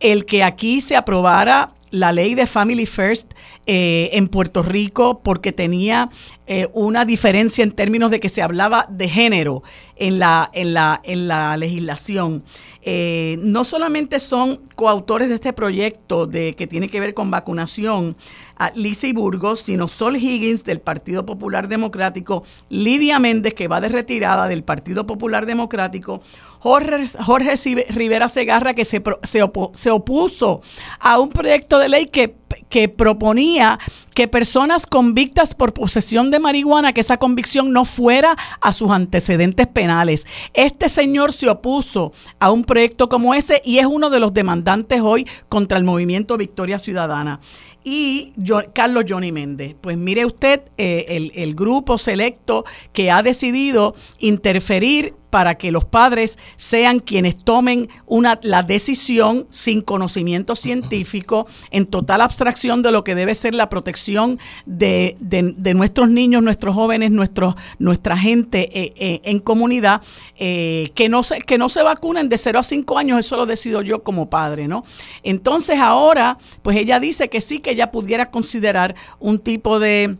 el que aquí se aprobara la ley de Family First eh, en Puerto Rico porque tenía eh, una diferencia en términos de que se hablaba de género en la, en la, en la legislación. Eh, no solamente son coautores de este proyecto de que tiene que ver con vacunación, a Lizzie Burgos, sino Sol Higgins del Partido Popular Democrático, Lidia Méndez, que va de retirada del Partido Popular Democrático, Jorge, Jorge Rivera Segarra, que se, se opuso a un proyecto de ley que que proponía que personas convictas por posesión de marihuana, que esa convicción no fuera a sus antecedentes penales. Este señor se opuso a un proyecto como ese y es uno de los demandantes hoy contra el movimiento Victoria Ciudadana y Carlos Johnny Méndez. Pues mire usted eh, el, el, grupo selecto que ha decidido interferir para que los padres sean quienes tomen una, la decisión sin conocimiento científico, en total abstracción de lo que debe ser la protección de, de, nuestros niños, nuestros jóvenes, nuestros, nuestra gente eh, eh, en comunidad, que, no se, que no se vacunen de 0 a 5 años, eso lo decido yo como padre, ¿no? Entonces ahora, pues ella dice que sí, que ella pudiera considerar un tipo de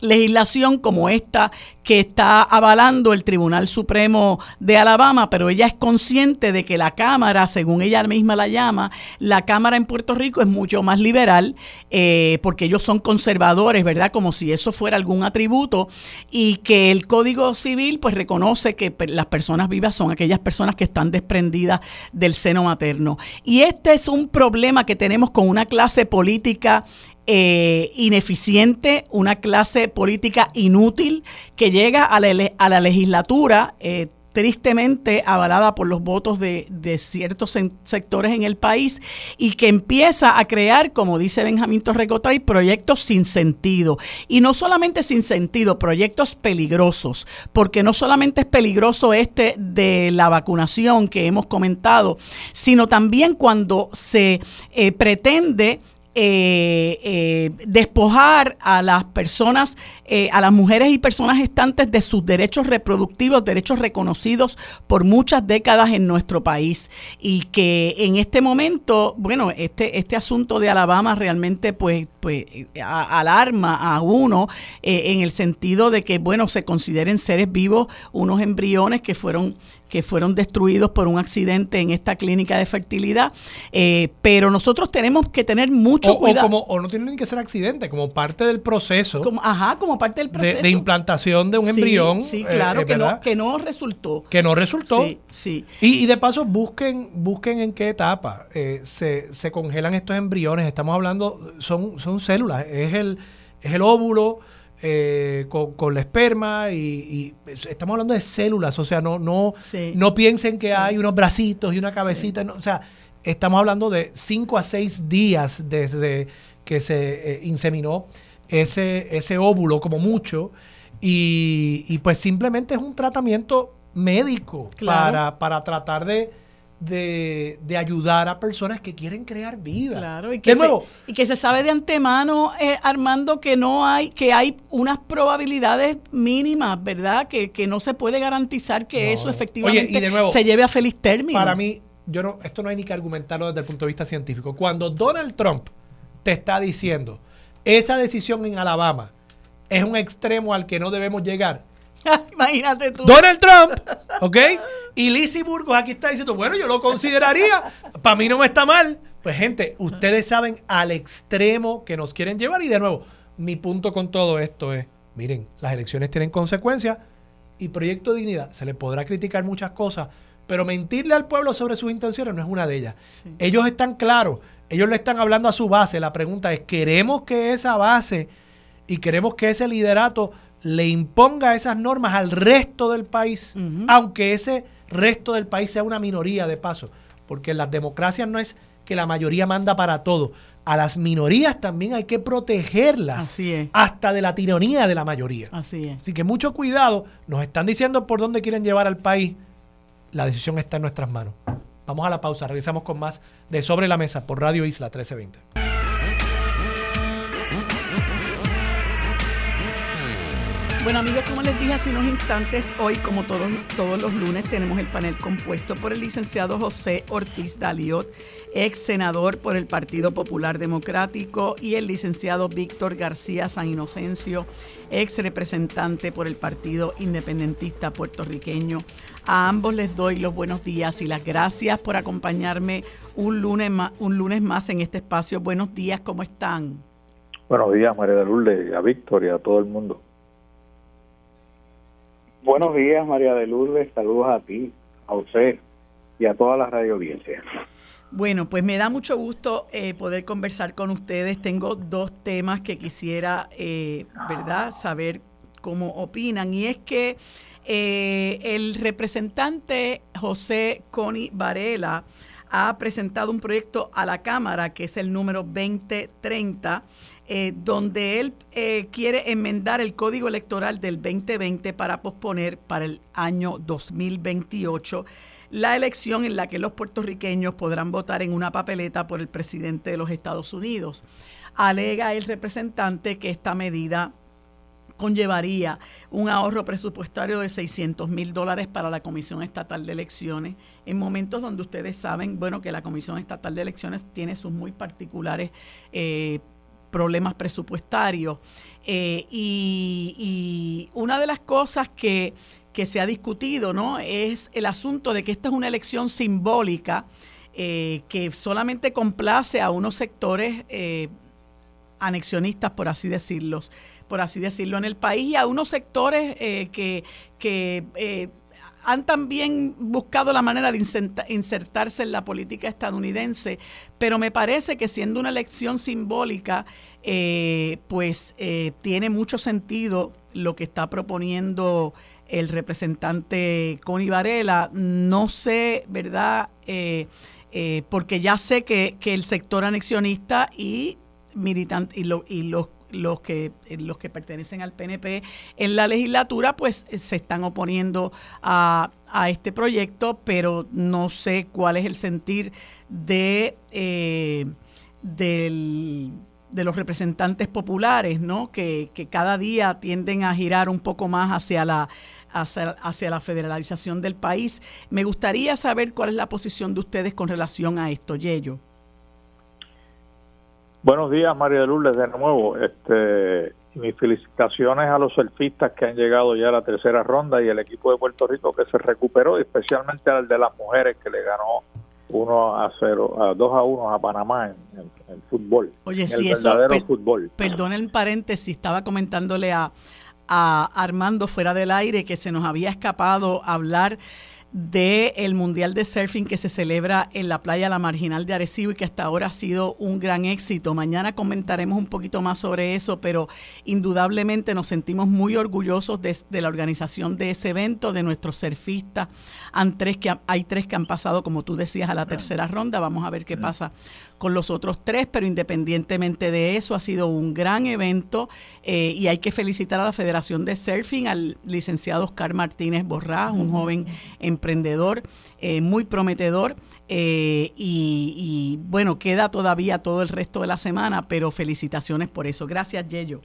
legislación como esta que está avalando el Tribunal Supremo de Alabama, pero ella es consciente de que la Cámara, según ella misma la llama, la Cámara en Puerto Rico es mucho más liberal, eh, porque ellos son conservadores, ¿verdad? Como si eso fuera algún atributo, y que el Código Civil pues reconoce que las personas vivas son aquellas personas que están desprendidas del seno materno. Y este es un problema que tenemos con una clase política eh, ineficiente, una clase política inútil que llega a la, legislatura. Eh, tristemente avalada por los votos de, ciertos sectores en el país y que empieza a crear, como dice Benjamín Torrecotray, proyectos sin sentido. Y no solamente sin sentido, proyectos peligrosos, porque no solamente es peligroso este de la vacunación que hemos comentado, sino también cuando se eh, pretende eh, eh, despojar a las personas, eh, a las mujeres y personas gestantes de sus derechos reproductivos, derechos reconocidos por muchas décadas en nuestro país. Y que en este momento, bueno, este, este asunto de Alabama realmente pues, pues alarma a uno en el sentido de que, bueno, se consideren seres vivos unos embriones que fueron que fueron destruidos por un accidente en esta clínica de fertilidad. Eh, pero nosotros tenemos que tener mucho cuidado. O, como, o no tienen que ser accidente, como parte del proceso. Como, ajá, como parte del proceso. De, implantación de un embrión. Sí, claro, eh, que, no, que no resultó. Que no resultó. Sí, sí. Y, de paso, busquen, busquen en qué etapa eh, se, se congelan estos embriones. Estamos hablando, son, son células, es el, es el óvulo eh, con, la esperma y, estamos hablando de células, o sea, no, no, no piensen que hay unos bracitos y una cabecita, o sea, estamos hablando de 5 a 6 días desde que se eh, inseminó ese, ese óvulo como mucho y, pues simplemente es un tratamiento médico para, para tratar de de, de, ayudar a personas que quieren crear vida. Claro, y que, se, y que se sabe de antemano, eh, Armando, que no hay, que hay unas probabilidades mínimas, ¿verdad? Que, no se puede garantizar que eso efectivamente se lleve a feliz término. Para mí, yo no, esto no hay ni que argumentarlo desde el punto de vista científico. Cuando Donald Trump te está diciendo esa decisión en Alabama es un extremo al que no debemos llegar. Imagínate tú. Donald Trump, ¿ok? Y Lizzie Burgos aquí está diciendo, bueno, yo lo consideraría, para mí no me está mal. Pues gente, ustedes saben al extremo que nos quieren llevar y de nuevo, mi punto con todo esto es, miren, las elecciones tienen consecuencias y Proyecto Dignidad, se le podrá criticar muchas cosas, Pero mentirle al pueblo sobre sus intenciones no es una de ellas. Ellos están claros, ellos le están hablando a su base. La pregunta es, ¿queremos que esa base y queremos que ese liderato le imponga esas normas al resto del país, aunque ese resto del país sea una minoría de paso? Porque en las democracias no es que la mayoría manda para todo. A las minorías también hay que protegerlas hasta de la tiranía de la mayoría. Así es. Así que mucho cuidado, nos están diciendo por dónde quieren llevar al país. La decisión está en nuestras manos. Vamos a la pausa, regresamos con más de Sobre la Mesa por Radio Isla 1320. Bueno amigos, como les dije hace unos instantes, hoy como todos, todos los lunes tenemos el panel compuesto por el licenciado José Ortiz Daliot, ex senador por el Partido Popular Democrático, y el licenciado Víctor García San Inocencio, ex representante por el Partido Independentista Puertorriqueño. A ambos les doy los buenos días y las gracias por acompañarme un lunes más, un lunes más en este espacio. Buenos días, ¿cómo están? Buenos días, María de Lourdes, a Víctor y a todo el mundo. Buenos días, María de Lourdes. Saludos a ti, a usted y a toda la radio audiencia. Bueno, pues me da mucho gusto eh, poder conversar con ustedes. Tengo dos temas que quisiera, eh, ¿verdad?, saber cómo opinan. Y es que eh, el representante José Coni Varela ha presentado un proyecto a la Cámara, que es el número 2030, donde él quiere enmendar el código electoral del 2020 para posponer para el año 2028 la elección en la que los puertorriqueños podrán votar en una papeleta por el presidente de los Estados Unidos. Alega el representante que esta medida conllevaría un ahorro presupuestario de 600 mil dólares para la Comisión Estatal de Elecciones, en momentos donde ustedes saben, bueno, que la Comisión Estatal de Elecciones tiene sus muy particulares eh, problemas presupuestarios. Eh, y, una de las cosas que que se ha discutido, ¿no? Es el asunto de que esta es una elección simbólica eh, que solamente complace a unos sectores eh, anexionistas, por así decirlo, por así decirlo, en el país y a unos sectores que, que han también buscado la manera de insertarse en la política estadounidense, pero me parece que siendo una elección simbólica, pues tiene mucho sentido lo que está proponiendo el representante Connie Varela. No sé, ¿verdad? Eh, eh, porque ya sé que, el sector anexionista y militante y, y los los que los que pertenecen al PNP en la legislatura pues se están oponiendo a, este proyecto pero no sé cuál es el sentir de eh, de los representantes populares no que, que cada día tienden a girar un poco más hacia la hacia, la federalización del país. Me gustaría saber cuál es la posición de ustedes con relación a esto, Yello. Buenos días, María de Lourdes, de nuevo. Este, mis felicitaciones a los surfistas que han llegado ya a la tercera ronda y el equipo de Puerto Rico que se recuperó, especialmente al de las mujeres que le ganó 1 a 0, a 2 a 1 a Panamá en, el fútbol. Oye, si eso, fútbol. Perdón el paréntesis, estaba comentándole a, a Armando fuera del aire que se nos había escapado hablar del el Mundial de Surfing que se celebra en la playa La Marginal de Arecibo y que hasta ahora ha sido un gran éxito. Mañana comentaremos un poquito más sobre eso, pero indudablemente nos sentimos muy orgullosos de, la organización de ese evento, de nuestros surfistas. Han tres que, hay tres que han pasado, como tú decías, a la tercera ronda. Vamos a ver qué pasa con los otros tres, pero independientemente de eso, ha sido un gran evento eh, y hay que felicitar a la Federación de Surfing, al licenciado Oscar Martínez Borrás, un joven emprendedor eh, muy prometedor. Eh, y, bueno, queda todavía todo el resto de la semana, pero felicitaciones por eso. Gracias, Yello.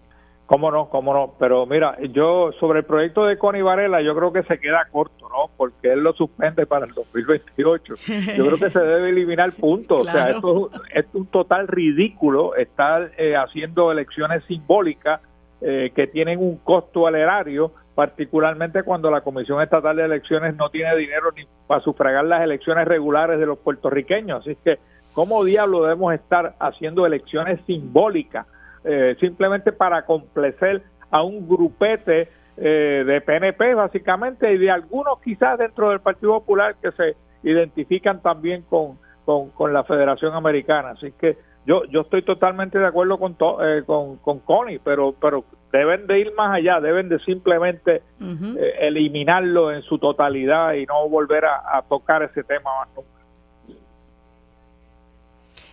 Cómo no, cómo no. Pero mira, yo sobre el proyecto de Connie Varela, yo creo que se queda corto, ¿no? Porque él lo suspende para el 2028. Yo creo que se debe eliminar punto. O sea, esto es, un total ridículo estar eh, haciendo elecciones simbólicas eh, que tienen un costo al erario, particularmente cuando la Comisión Estatal de Elecciones no tiene dinero ni para sufragar las elecciones regulares de los puertorriqueños. Así que, ¿cómo diablo debemos estar haciendo elecciones simbólicas? Eh, simplemente para complacer a un grupete eh, de PNP básicamente y de algunos quizás dentro del Partido Popular que se identifican también con, con, la Federación Americana. Así que yo yo estoy totalmente de acuerdo con, eh, con, con Connie, pero, pero deben de ir más allá, deben de simplemente eh, eliminarlo en su totalidad y no volver a, a tocar ese tema más nunca.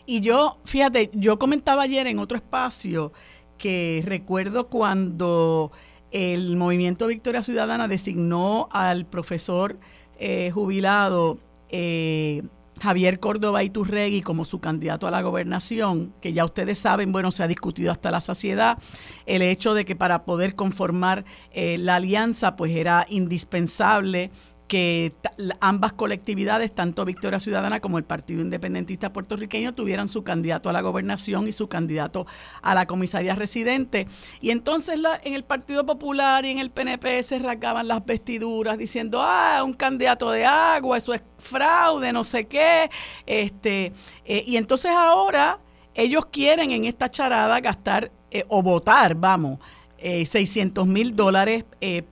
Y yo, fíjate, yo comentaba ayer en otro espacio que recuerdo cuando el Movimiento Victoria Ciudadana designó al profesor eh, jubilado eh, Javier Córdoba Iturregui como su candidato a la gobernación, que ya ustedes saben, bueno, se ha discutido hasta la saciedad, el hecho de que para poder conformar eh, la alianza, pues era indispensable que ambas colectividades, tanto Victoria Ciudadana como el Partido Independentista Puertorriqueño, tuvieran su candidato a la gobernación y su candidato a la comisaría residente. Y entonces en el Partido Popular y en el PNP se rasgaban las vestiduras diciendo, ah, un candidato de agua, eso es fraude, no sé qué. Este, eh, y entonces ahora ellos quieren en esta charada gastar eh, o votar, vamos, 600 eh, mil dólares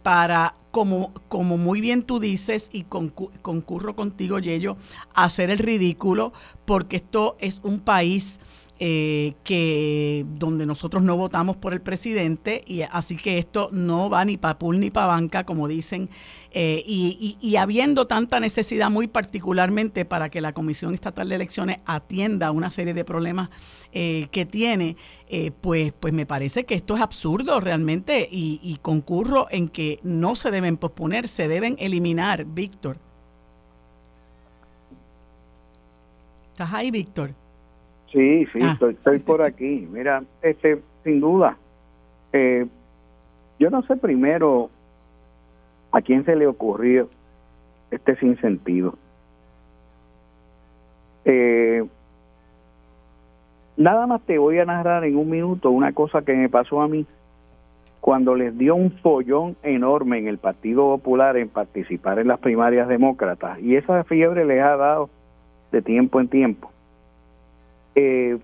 para como, como muy bien tú dices, y concurro contigo, Yello, hacer el ridículo, porque esto es un país eh, que donde nosotros no votamos por el presidente y así que esto no va ni para pool ni para banca como dicen eh, y, habiendo tanta necesidad muy particularmente para que la Comisión Estatal de Elecciones atienda una serie de problemas eh, que tiene pues pues me parece que esto es absurdo realmente y, y concurro en que no se deben posponer se deben eliminar Víctor ¿Estás ahí, Víctor? Sí, sí, ah. estoy, por aquí. Mira, este, sin duda, eh, yo no sé primero a quién se le ocurrió este sinsentido. Eh, nada más te voy a narrar en un minuto una cosa que me pasó a mí cuando les dio un follón enorme en el Partido Popular en participar en las primarias demócratas y esa fiebre les ha dado de tiempo en tiempo. Eh,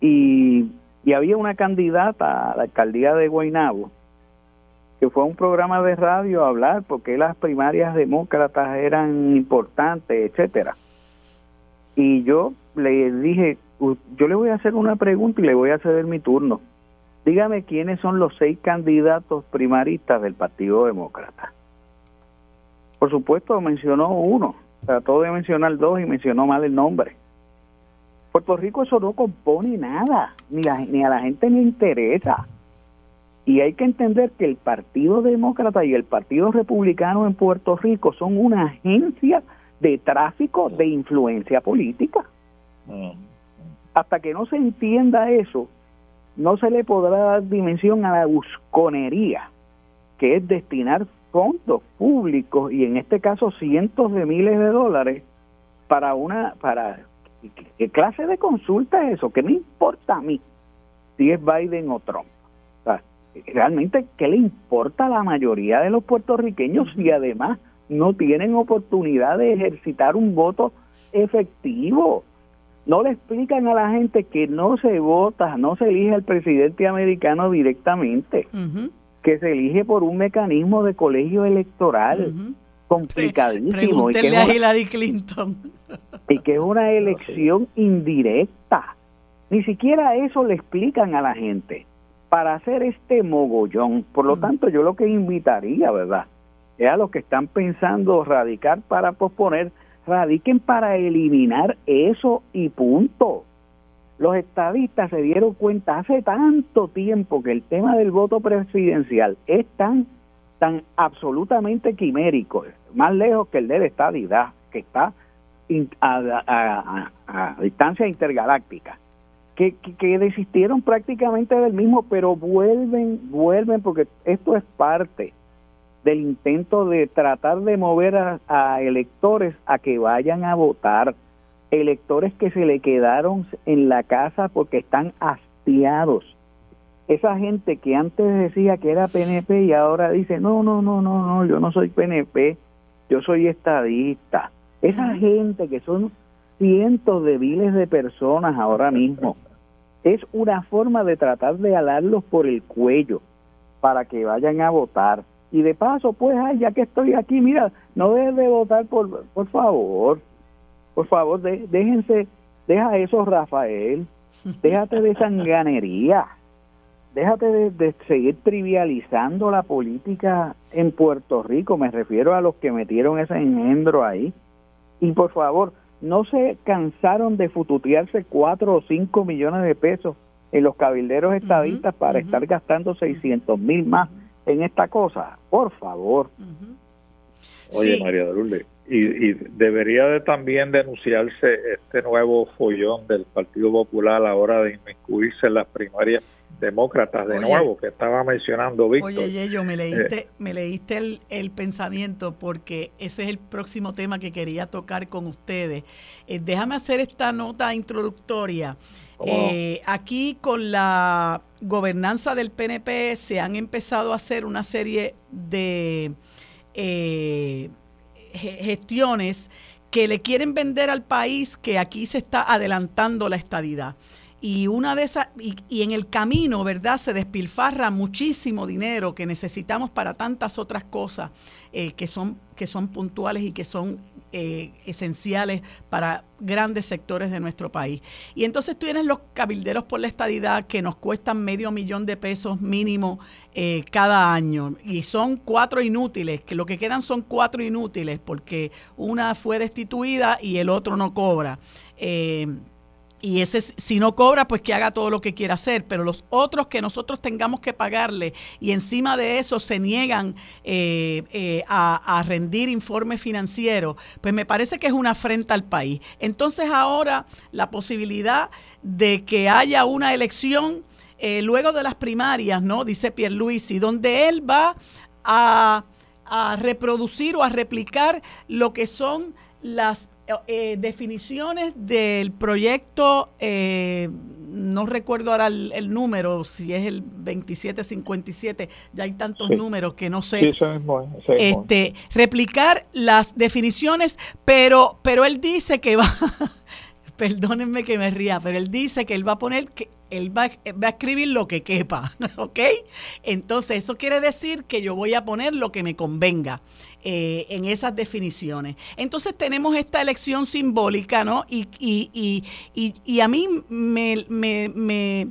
y, había una candidata a la alcaldía de Guaynabo que fue a un programa de radio a hablar porque las primarias demócratas eran importantes, etcétera. Y yo le dije, yo le voy a hacer una pregunta y le voy a ceder mi turno. Dígame quiénes son los seis candidatos primaristas del Partido Demócrata. Por supuesto, mencionó uno, trató de mencionar dos y mencionó mal el nombre. Puerto Rico eso no compone nada, ni, ni a la gente le interesa. Y hay que entender que el Partido Demócrata y el Partido Republicano en Puerto Rico son una agencia de tráfico de influencia política. Mm. Hasta que no se entienda eso, no se le podrá dar dimensión a la busconería, que es destinar fondos públicos y en este caso cientos de miles de dólares para una para ¿Qué, clase de consulta es eso? ¿Qué me importa a mí si es Biden o Trump? realmente, ¿qué le importa a la mayoría de los puertorriqueños si además no tienen oportunidad de ejercitar un voto efectivo? No le explican a la gente que no se vota, no se elige al presidente americano directamente, que se elige por un mecanismo de colegio electoral complicadísimo. Pregúntele a Hillary Clinton. Y que es una elección indirecta. Ni siquiera eso le explican a la gente para hacer este mogollón. Por lo tanto, yo lo que invitaría, ¿verdad? Es a los que están pensando radicar para posponer, radiquen para eliminar eso y punto. Los estadistas se dieron cuenta hace tanto tiempo que el tema del voto presidencial es tan tan absolutamente quimérico, más lejos que el de la estadidad, que está a, distancia intergaláctica, que, que, desistieron prácticamente del mismo, pero vuelven, vuelven, porque esto es parte del intento de tratar de mover a, a electores a que vayan a votar, electores que se le quedaron en la casa porque están hastiados esa gente que antes decía que era PNP y ahora dice, no, no, no, no, no, yo no soy PNP, yo soy estadista. Esa gente que son cientos de miles de personas ahora mismo, es una forma de tratar de alarlos por el cuello para que vayan a votar. Y de paso, pues, ay, ya que estoy aquí, mira, no dejes de votar, por, por favor, por favor, déjense, deja eso, Rafael, déjate de sanganería, déjate de, de, seguir trivializando la política en Puerto Rico, me refiero a los que metieron ese engendro ahí. Y por favor, no se cansaron de fututearse cuatro o cinco millones de pesos en los cabilderos estadistas para estar gastando 600 mil más en esta cosa. Por favor. Oye, María de y, y, debería de también denunciarse este nuevo follón del Partido Popular a la hora de inmiscuirse en las primarias demócratas de nuevo que estaba mencionando Víctor. Oye, yo me leíste, eh, me leíste el, el, pensamiento porque ese es el próximo tema que quería tocar con ustedes. Eh, déjame hacer esta nota introductoria. Eh, aquí con la gobernanza del PNP se han empezado a hacer una serie de gestiones que le quieren vender al país que aquí se está adelantando la estadidad y una de esas y, en el camino, ¿verdad? Se despilfarra muchísimo dinero que necesitamos para tantas otras cosas eh, que son que son puntuales y que son eh, esenciales para grandes sectores de nuestro país. Y entonces tú tienes los cabilderos por la estadidad que nos cuestan medio millón de pesos mínimo eh, cada año. Y son cuatro inútiles, que lo que quedan son cuatro inútiles porque una fue destituida y el otro no cobra y ese si no cobra, pues que haga todo lo que quiera hacer, pero los otros que nosotros tengamos que pagarle y encima de eso se niegan eh, eh, a, rendir informes financieros, pues me parece que es una afrenta al país. Entonces ahora la posibilidad de que haya una elección eh, luego de las primarias, ¿no? Dice Pierluisi, donde él va a, a reproducir o a replicar lo que son las eh, definiciones del proyecto, eh, no recuerdo ahora el, número, si es el 2757, ya hay tantos números que no sé. este, replicar las definiciones, pero, pero él dice que va, perdónenme que me ría, pero él dice que él va a poner que él va, va, a escribir lo que quepa, ¿ok? Entonces, eso quiere decir que yo voy a poner lo que me convenga. Eh, en esas definiciones. Entonces tenemos esta elección simbólica, ¿no? Y, y, y, y a mí me,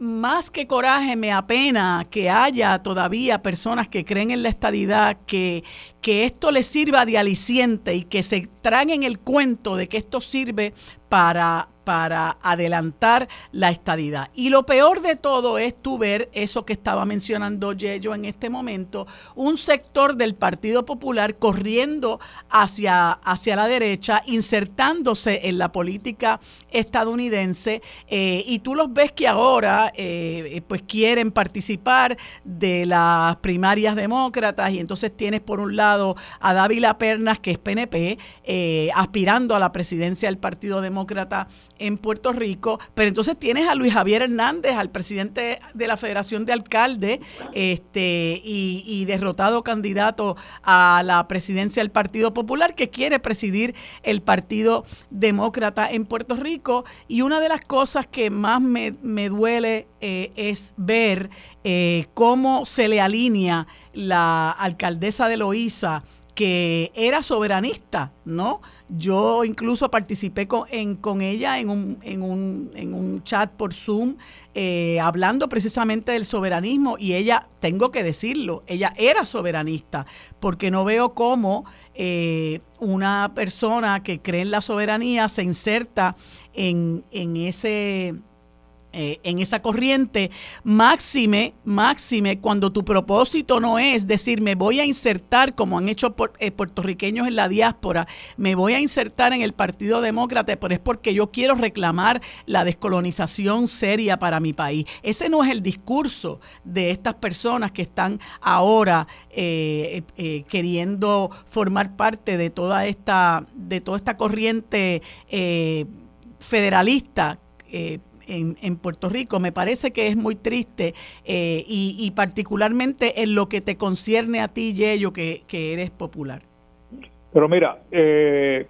más que coraje, me apena que haya todavía personas que creen en la estadidad, que, que esto les sirva de aliciente y que se traguen el cuento de que esto sirve para, para adelantar la estadidad. Y lo peor de todo es tu ver eso que estaba mencionando Yello en este momento, un sector del Partido Popular corriendo hacia, hacia la derecha, insertándose en la política estadounidense, eh, y tú los ves que ahora eh, pues quieren participar de las primarias demócratas, y entonces tienes por un lado a Dávila Pernas, que es PNP, eh, aspirando a la presidencia del Partido Demócrata en Puerto Rico, pero entonces tienes a Luis Javier Hernández, al presidente de la Federación de Alcaldes, este, y, derrotado candidato a la presidencia del Partido Popular, que quiere presidir el Partido Demócrata en Puerto Rico. Y una de las cosas que más me, duele eh, es ver eh, cómo se le alinea la alcaldesa de Loíza que era soberanista, ¿no? Yo incluso participé con, con ella en un, en, un, en un chat por Zoom eh, hablando precisamente del soberanismo y ella, tengo que decirlo, ella era soberanista, porque no veo cómo eh, una persona que cree en la soberanía se inserta en, en ese eh, en esa corriente, máxime, máxime, cuando tu propósito no es decir, me voy a insertar, como han hecho eh, puertorriqueños en la diáspora, me voy a insertar en el Partido Demócrata, pero es porque yo quiero reclamar la descolonización seria para mi país. Ese no es el discurso de estas personas que están ahora eh, queriendo formar parte de toda esta, de toda esta corriente federalista en, en, Puerto Rico. Me parece que es muy triste eh, y, particularmente en lo que te concierne a ti, Yello, que, que eres popular. Pero mira, eh,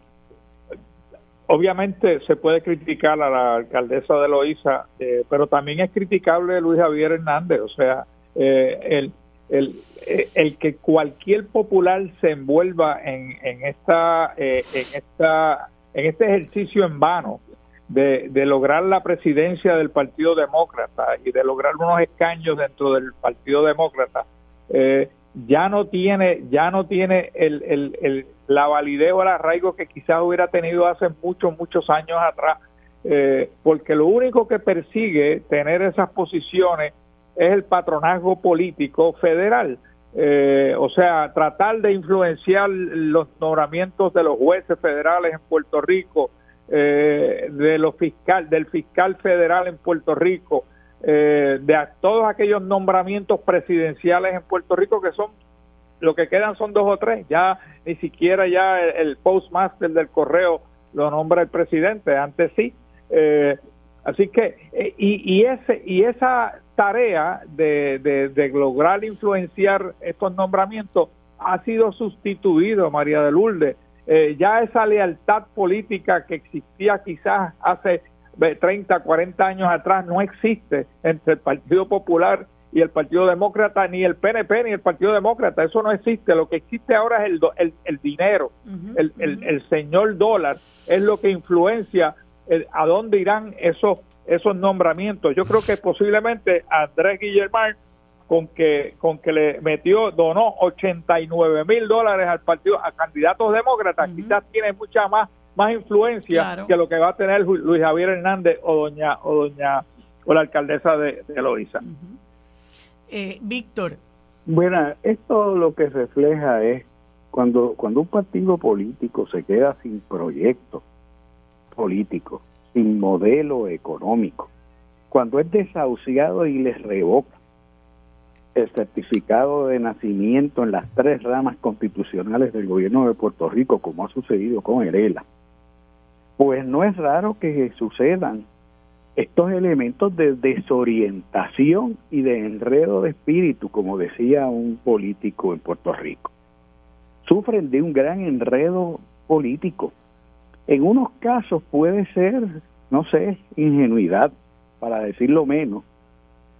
obviamente se puede criticar a la alcaldesa de Loíza, eh, pero también es criticable Luis Javier Hernández. O sea, el, el, eh, el que cualquier popular se envuelva en, en esta en esta en este ejercicio en vano de, de, lograr la presidencia del Partido Demócrata y de lograr unos escaños dentro del Partido Demócrata eh, ya no tiene ya no tiene el, el, la validez o el arraigo que quizás hubiera tenido hace muchos muchos años atrás eh, porque lo único que persigue tener esas posiciones es el patronazgo político federal eh, o sea tratar de influenciar los nombramientos de los jueces federales en Puerto Rico eh, de los fiscal del fiscal federal en Puerto Rico eh, de todos aquellos nombramientos presidenciales en Puerto Rico que son lo que quedan son dos o tres. Ya ni siquiera ya el, postmaster del correo lo nombra el presidente antes sí. Eh, así que eh, y, y ese y esa tarea de, de, lograr influenciar estos nombramientos ha sido sustituido María de Lourdes ya esa lealtad política que existía quizás hace 30, 40 años atrás no existe entre el Partido Popular y el Partido Demócrata, ni el PNP ni el Partido Demócrata, eso no existe. Lo que existe ahora es el, el, dinero, el, el, señor dólar, es lo que influencia a dónde irán esos, esos nombramientos. Yo creo que posiblemente Andrés Guillermán, con que, con que le metió, donó 89 mil dólares al partido, a candidatos demócratas, quizás tiene mucha más más influencia que lo que va a tener Luis Javier Hernández o doña o doña o la alcaldesa de, de eh, Víctor. Bueno, esto lo que refleja es cuando cuando un partido político se queda sin proyecto político, sin modelo económico, cuando es desahuciado y les revoca el certificado de nacimiento en las tres ramas constitucionales del gobierno de Puerto Rico, como ha sucedido con Herela, pues no es raro que sucedan estos elementos de desorientación y de enredo de espíritu, como decía un político en Puerto Rico. Sufren de un gran enredo político. En unos casos puede ser, no sé, ingenuidad, para decirlo menos,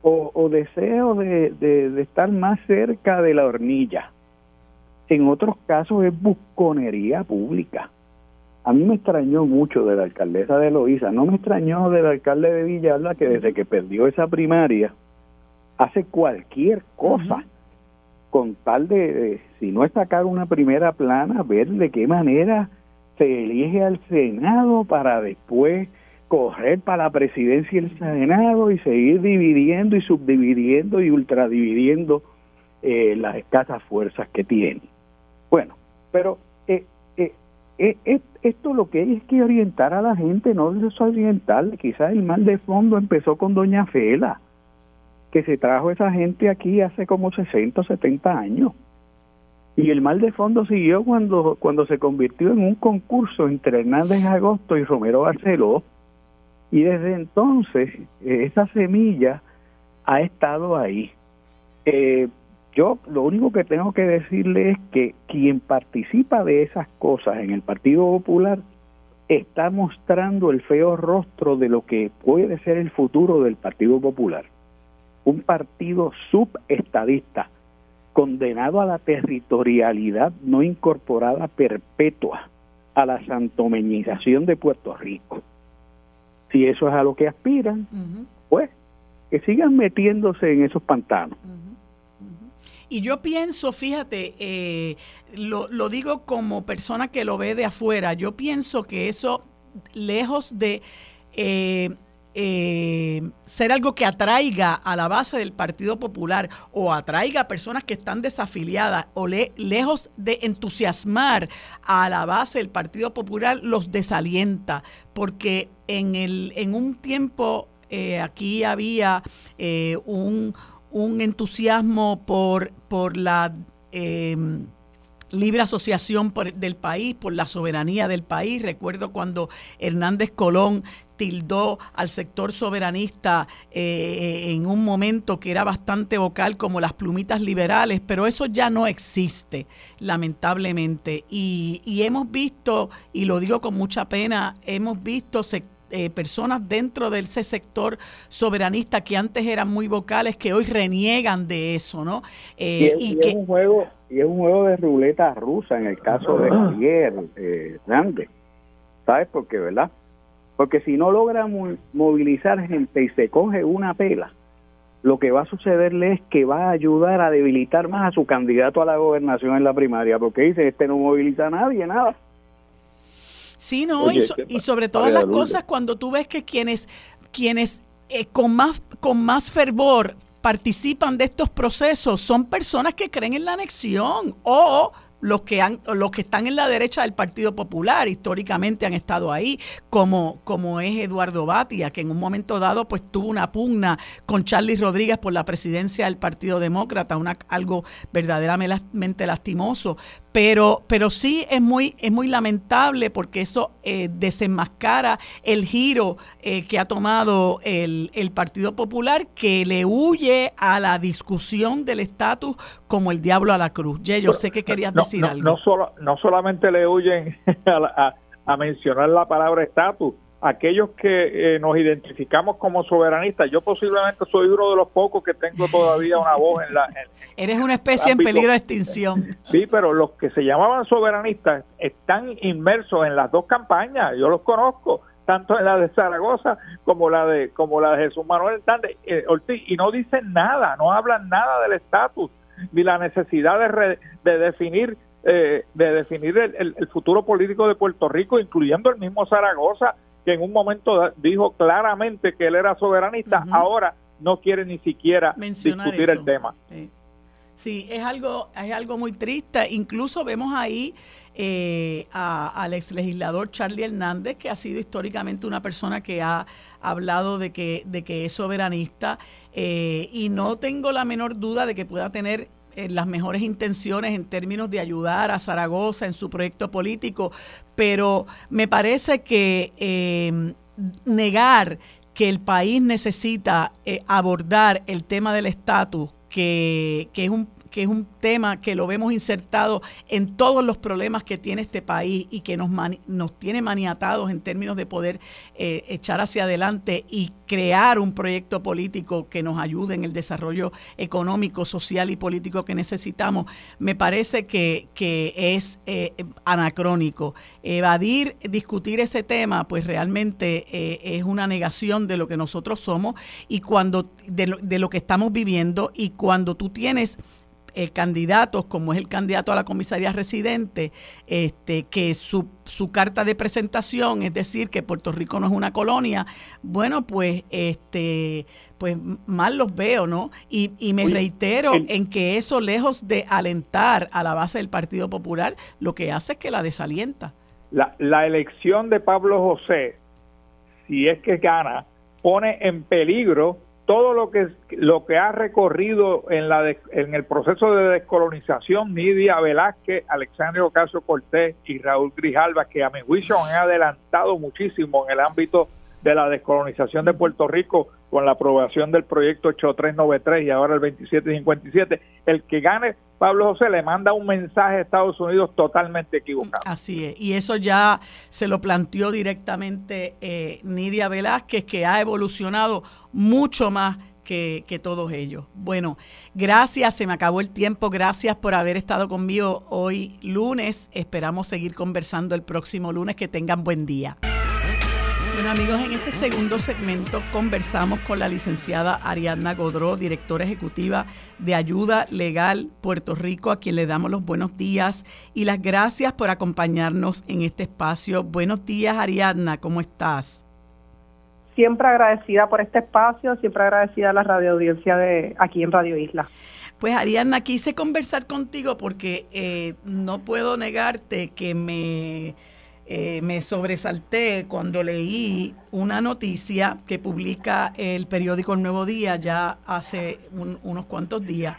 o, deseo de, de estar más cerca de la hornilla. En otros casos es busconería pública. A mí me extrañó mucho de la alcaldesa de Loíza, no me extrañó del alcalde de Villalba que desde que perdió esa primaria hace cualquier cosa con tal de, si no es sacar una primera plana, ver de qué manera se elige al Senado para después correr para la presidencia del Senado y seguir dividiendo y subdividiendo y ultradividiendo eh, las escasas fuerzas que tiene. Bueno, pero eh, eh, esto lo que es que orientar a la gente, no desorientarle. Quizás el mal de fondo empezó con Doña Fela, que se trajo esa gente aquí hace como 60 o 70 años. Y el mal de fondo siguió cuando, cuando se convirtió en un concurso entre Hernández Agosto y Romero Barceló. Y desde entonces esa semilla ha estado ahí. Eh, yo lo único que tengo que decirle es que quien participa de esas cosas en el Partido Popular está mostrando el feo rostro de lo que puede ser el futuro del Partido Popular. Un partido subestadista, condenado a la territorialidad no incorporada perpetua, a la santomeñización de Puerto Rico. Si eso es a lo que aspiran, pues que sigan metiéndose en esos pantanos. Y yo pienso, fíjate, eh, lo, lo digo como persona que lo ve de afuera, yo pienso que eso, lejos de... Eh, eh, ser algo que atraiga a la base del Partido Popular o atraiga a personas que están desafiliadas o lejos de entusiasmar a la base del Partido Popular, los desalienta, porque en, el, en un tiempo aquí había un, un entusiasmo por, por la em, libre asociación del país, por la soberanía del país. Recuerdo cuando Hernández Colón tildó al sector soberanista eh, en un momento que era bastante vocal como las plumitas liberales, pero eso ya no existe, lamentablemente. Y, y hemos visto, y lo digo con mucha pena, hemos visto sectores eh, personas dentro de ese sector soberanista que antes eran muy vocales, que hoy reniegan de eso, ¿no? Eh, y, es, un juego y es un juego de ruleta rusa en el caso de. Javier eh, Hernández, ¿sabes por qué, verdad? Porque si no logra movilizar gente y se coge una pela, lo que va a sucederle es que va a ayudar a debilitar más a su candidato a la gobernación en la primaria, porque dice, este no moviliza a nadie, nada. Sí, no, y, sobre todas las cosas, cuando tú ves que quienes, quienes eh, con, más, con más fervor participan de estos procesos son personas que creen en la anexión o los que han, los que están en la derecha del Partido Popular históricamente han estado ahí, como, como es Eduardo Batia, que en un momento dado pues tuvo una pugna con Charlie Rodríguez por la presidencia del Partido Demócrata, una, algo verdaderamente lastimoso. Pero, pero sí es muy, es muy lamentable porque eso eh, desenmascara el giro eh, que ha tomado el, el Partido Popular, que le huye a la discusión del estatus como el diablo a la cruz. yo sé que querías decir no, algo. No, solo, no solamente le huyen a, mencionar la palabra estatus, aquellos que eh, nos identificamos como soberanistas, yo posiblemente soy uno de los pocos que tengo todavía una voz en la... Eres una especie en peligro de extinción. Sí, pero los que se llamaban soberanistas están inmersos en las dos campañas, yo los conozco, tanto en la de Zaragoza como la de como la de Jesús Manuel Hernández eh, Ortiz, y no dicen nada, no hablan nada del estatus ni la necesidad de, de definir eh, de definir el, futuro político de Puerto Rico, incluyendo el mismo Zaragoza, que en un momento dijo claramente que él era soberanista, ahora no quiere ni siquiera discutir el tema. Sí. es algo, es algo muy triste. Incluso vemos ahí eh, al ex legislador Charlie Hernández, que ha sido históricamente una persona que ha hablado de que, de que es soberanista, eh, y no tengo la menor duda de que pueda tener eh, las mejores intenciones en términos de ayudar a Zaragoza en su proyecto político, pero me parece que eh, negar que el país necesita eh, abordar el tema del estatus, que, que es un que es un tema que lo vemos insertado en todos los problemas que tiene este país y que nos, nos tiene maniatados en términos de poder eh, echar hacia adelante y crear un proyecto político que nos ayude en el desarrollo económico, social y político que necesitamos, me parece que, es eh, anacrónico. Evadir, discutir ese tema, pues realmente eh, es una negación de lo que nosotros somos y cuando de lo, de lo que estamos viviendo y cuando tú tienes eh, candidatos, como es el candidato a la comisaría residente, este, que su, su carta de presentación es decir que Puerto Rico no es una colonia, bueno, pues este pues mal los veo, ¿no? Y, y me reitero en que eso, lejos de alentar a la base del Partido Popular, lo que hace es que la desalienta. La, la elección de Pablo José, si es que gana, pone en peligro todo lo que lo que ha recorrido en la en el proceso de descolonización Nidia Velázquez, Alexandre Ocasio Cortés y Raúl Grijalva que a mi juicio han adelantado muchísimo en el ámbito de la descolonización de Puerto Rico con la aprobación del proyecto 8393 y ahora el 2757, el que gane Pablo José le manda un mensaje a Estados Unidos totalmente equivocado. Así es, y eso ya se lo planteó directamente eh, Nidia Velázquez, que ha evolucionado mucho más que, que, todos ellos. Bueno, gracias, se me acabó el tiempo, gracias por haber estado conmigo hoy lunes, esperamos seguir conversando el próximo lunes, que tengan buen día. Bueno amigos, en este segundo segmento conversamos con la licenciada Ariadna Godró, directora ejecutiva de Ayuda Legal Puerto Rico, a quien le damos los buenos días y las gracias por acompañarnos en este espacio. Buenos días Ariadna, ¿cómo estás? Siempre agradecida por este espacio, siempre agradecida a la radioaudiencia de aquí en Radio Isla. Pues Ariadna, quise conversar contigo porque eh, no puedo negarte que me eh, me sobresalté cuando leí una noticia que publica el periódico El Nuevo Día ya hace unos cuantos días,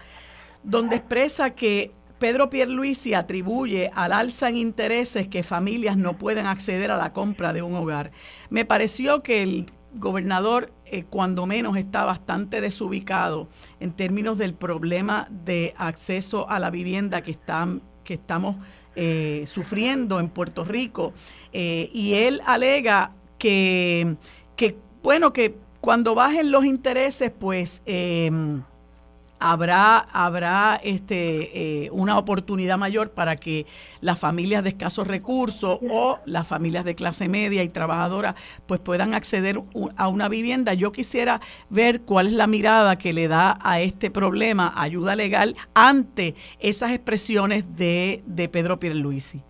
donde expresa que Pedro Pierluisi atribuye al alza en intereses que familias no pueden acceder a la compra de un hogar. Me pareció que el gobernador, eh, cuando menos, está bastante desubicado en términos del problema de acceso a la vivienda que, están, que estamos eh, sufriendo en Puerto Rico. Eh, y él alega que, que bueno, que cuando bajen los intereses, pues eh, habrá, habrá este, eh, una oportunidad mayor para que las familias de escasos recursos o las familias de clase media y trabajadora pues puedan acceder a una vivienda. Yo quisiera ver cuál es la mirada que le da a este problema ayuda legal ante esas expresiones de, de Pedro Pierluisi.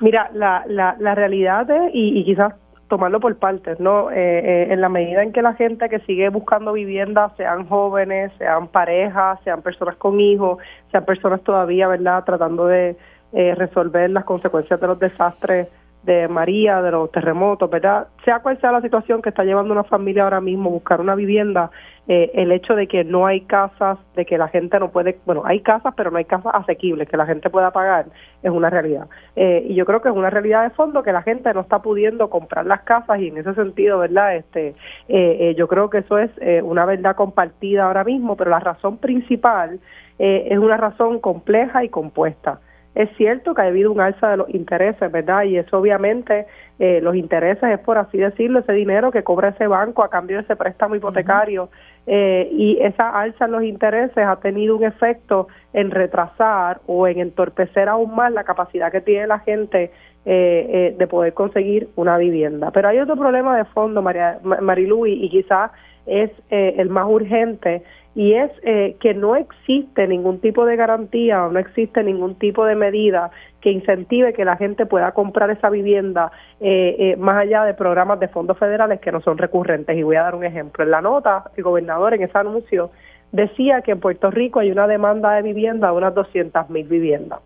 Mira, la, la, la realidad es, y, y quizás tomarlo por partes, ¿no? Eh, eh, en la medida en que la gente que sigue buscando vivienda, sean jóvenes, sean parejas, sean personas con hijos, sean personas todavía, ¿verdad?, tratando de eh, resolver las consecuencias de los desastres de María, de los terremotos, ¿verdad? Sea cual sea la situación que está llevando una familia ahora mismo, buscar una vivienda, eh, el hecho de que no hay casas, de que la gente no puede, bueno, hay casas, pero no hay casas asequibles que la gente pueda pagar, es una realidad. Eh, y yo creo que es una realidad de fondo que la gente no está pudiendo comprar las casas y en ese sentido, ¿verdad? Este, eh, yo creo que eso es una verdad compartida ahora mismo, pero la razón principal es una razón compleja y compuesta. Es cierto que ha habido un alza de los intereses, ¿verdad? Y eso obviamente, eh, los intereses es por así decirlo, ese dinero que cobra ese banco a cambio de ese préstamo hipotecario. Eh, y esa alza en los intereses ha tenido un efecto en retrasar o en entorpecer aún más la capacidad que tiene la gente eh, eh, de poder conseguir una vivienda. Pero hay otro problema de fondo, María, Marilu, y, y quizás es eh, el más urgente y es eh, que no existe ningún tipo de garantía o no existe ningún tipo de medida que incentive que la gente pueda comprar esa vivienda eh, eh, más allá de programas de fondos federales que no son recurrentes. Y voy a dar un ejemplo. En la nota, el gobernador en ese anuncio decía que en Puerto Rico hay una demanda de vivienda de unas 200 mil viviendas.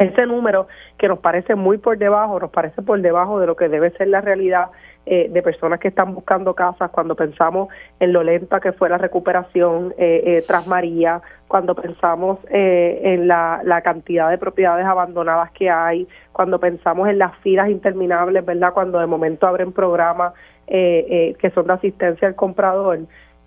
Ese número que nos parece muy por debajo, nos parece por debajo de lo que debe ser la realidad eh, de personas que están buscando casas, cuando pensamos en lo lenta que fue la recuperación eh, eh, tras María, cuando pensamos en la, la, cantidad de propiedades abandonadas que hay, cuando pensamos en las filas interminables, ¿verdad? Cuando de momento abren programas que son de asistencia al comprador.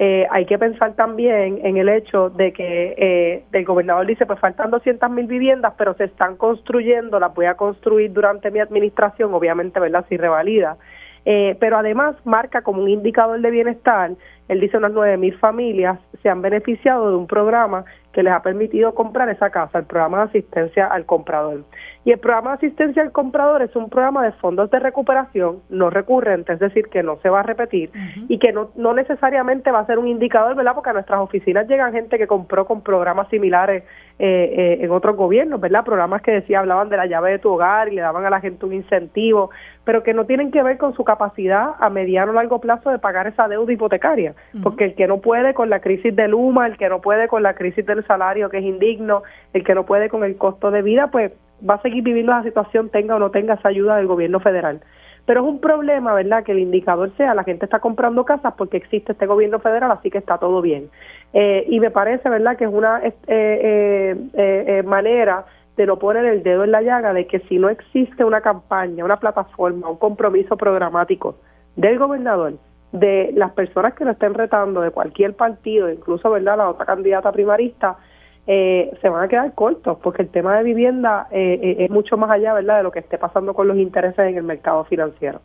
Eh, hay que pensar también en el hecho de que eh, el gobernador dice, pues faltan 200 mil viviendas, pero se están construyendo, las voy a construir durante mi administración, obviamente, ¿verdad? Si revalida. Eh, pero además marca como un indicador de bienestar, él dice unas 9 mil familias se han beneficiado de un programa que les ha permitido comprar esa casa, el programa de asistencia al comprador. Y el programa de asistencia al comprador es un programa de fondos de recuperación no recurrente, es decir, que no se va a repetir y que no, no necesariamente va a ser un indicador, ¿verdad? Porque a nuestras oficinas llegan gente que compró con programas similares eh, eh, en otros gobiernos, ¿verdad? Programas que decía, hablaban de la llave de tu hogar y le daban a la gente un incentivo, pero que no tienen que ver con su capacidad a mediano o largo plazo de pagar esa deuda hipotecaria, porque el que no puede con la crisis del Luma, el que no puede con la crisis del salario que es indigno, el que no puede con el costo de vida, pues va a seguir viviendo esa situación, tenga o no tenga esa ayuda del gobierno federal. Pero es un problema, ¿verdad?, que el indicador sea la gente está comprando casas porque existe este gobierno federal, así que está todo bien. Eh, y me parece, ¿verdad?, que es una eh, eh, eh, manera de no poner el dedo en la llaga de que si no existe una campaña, una plataforma, un compromiso programático del gobernador, de las personas que lo estén retando, de cualquier partido, incluso, ¿verdad?, la otra candidata primarista, eh, se van a quedar cortos porque el tema de vivienda eh, eh, es mucho más allá verdad de lo que esté pasando con los intereses en el mercado financiero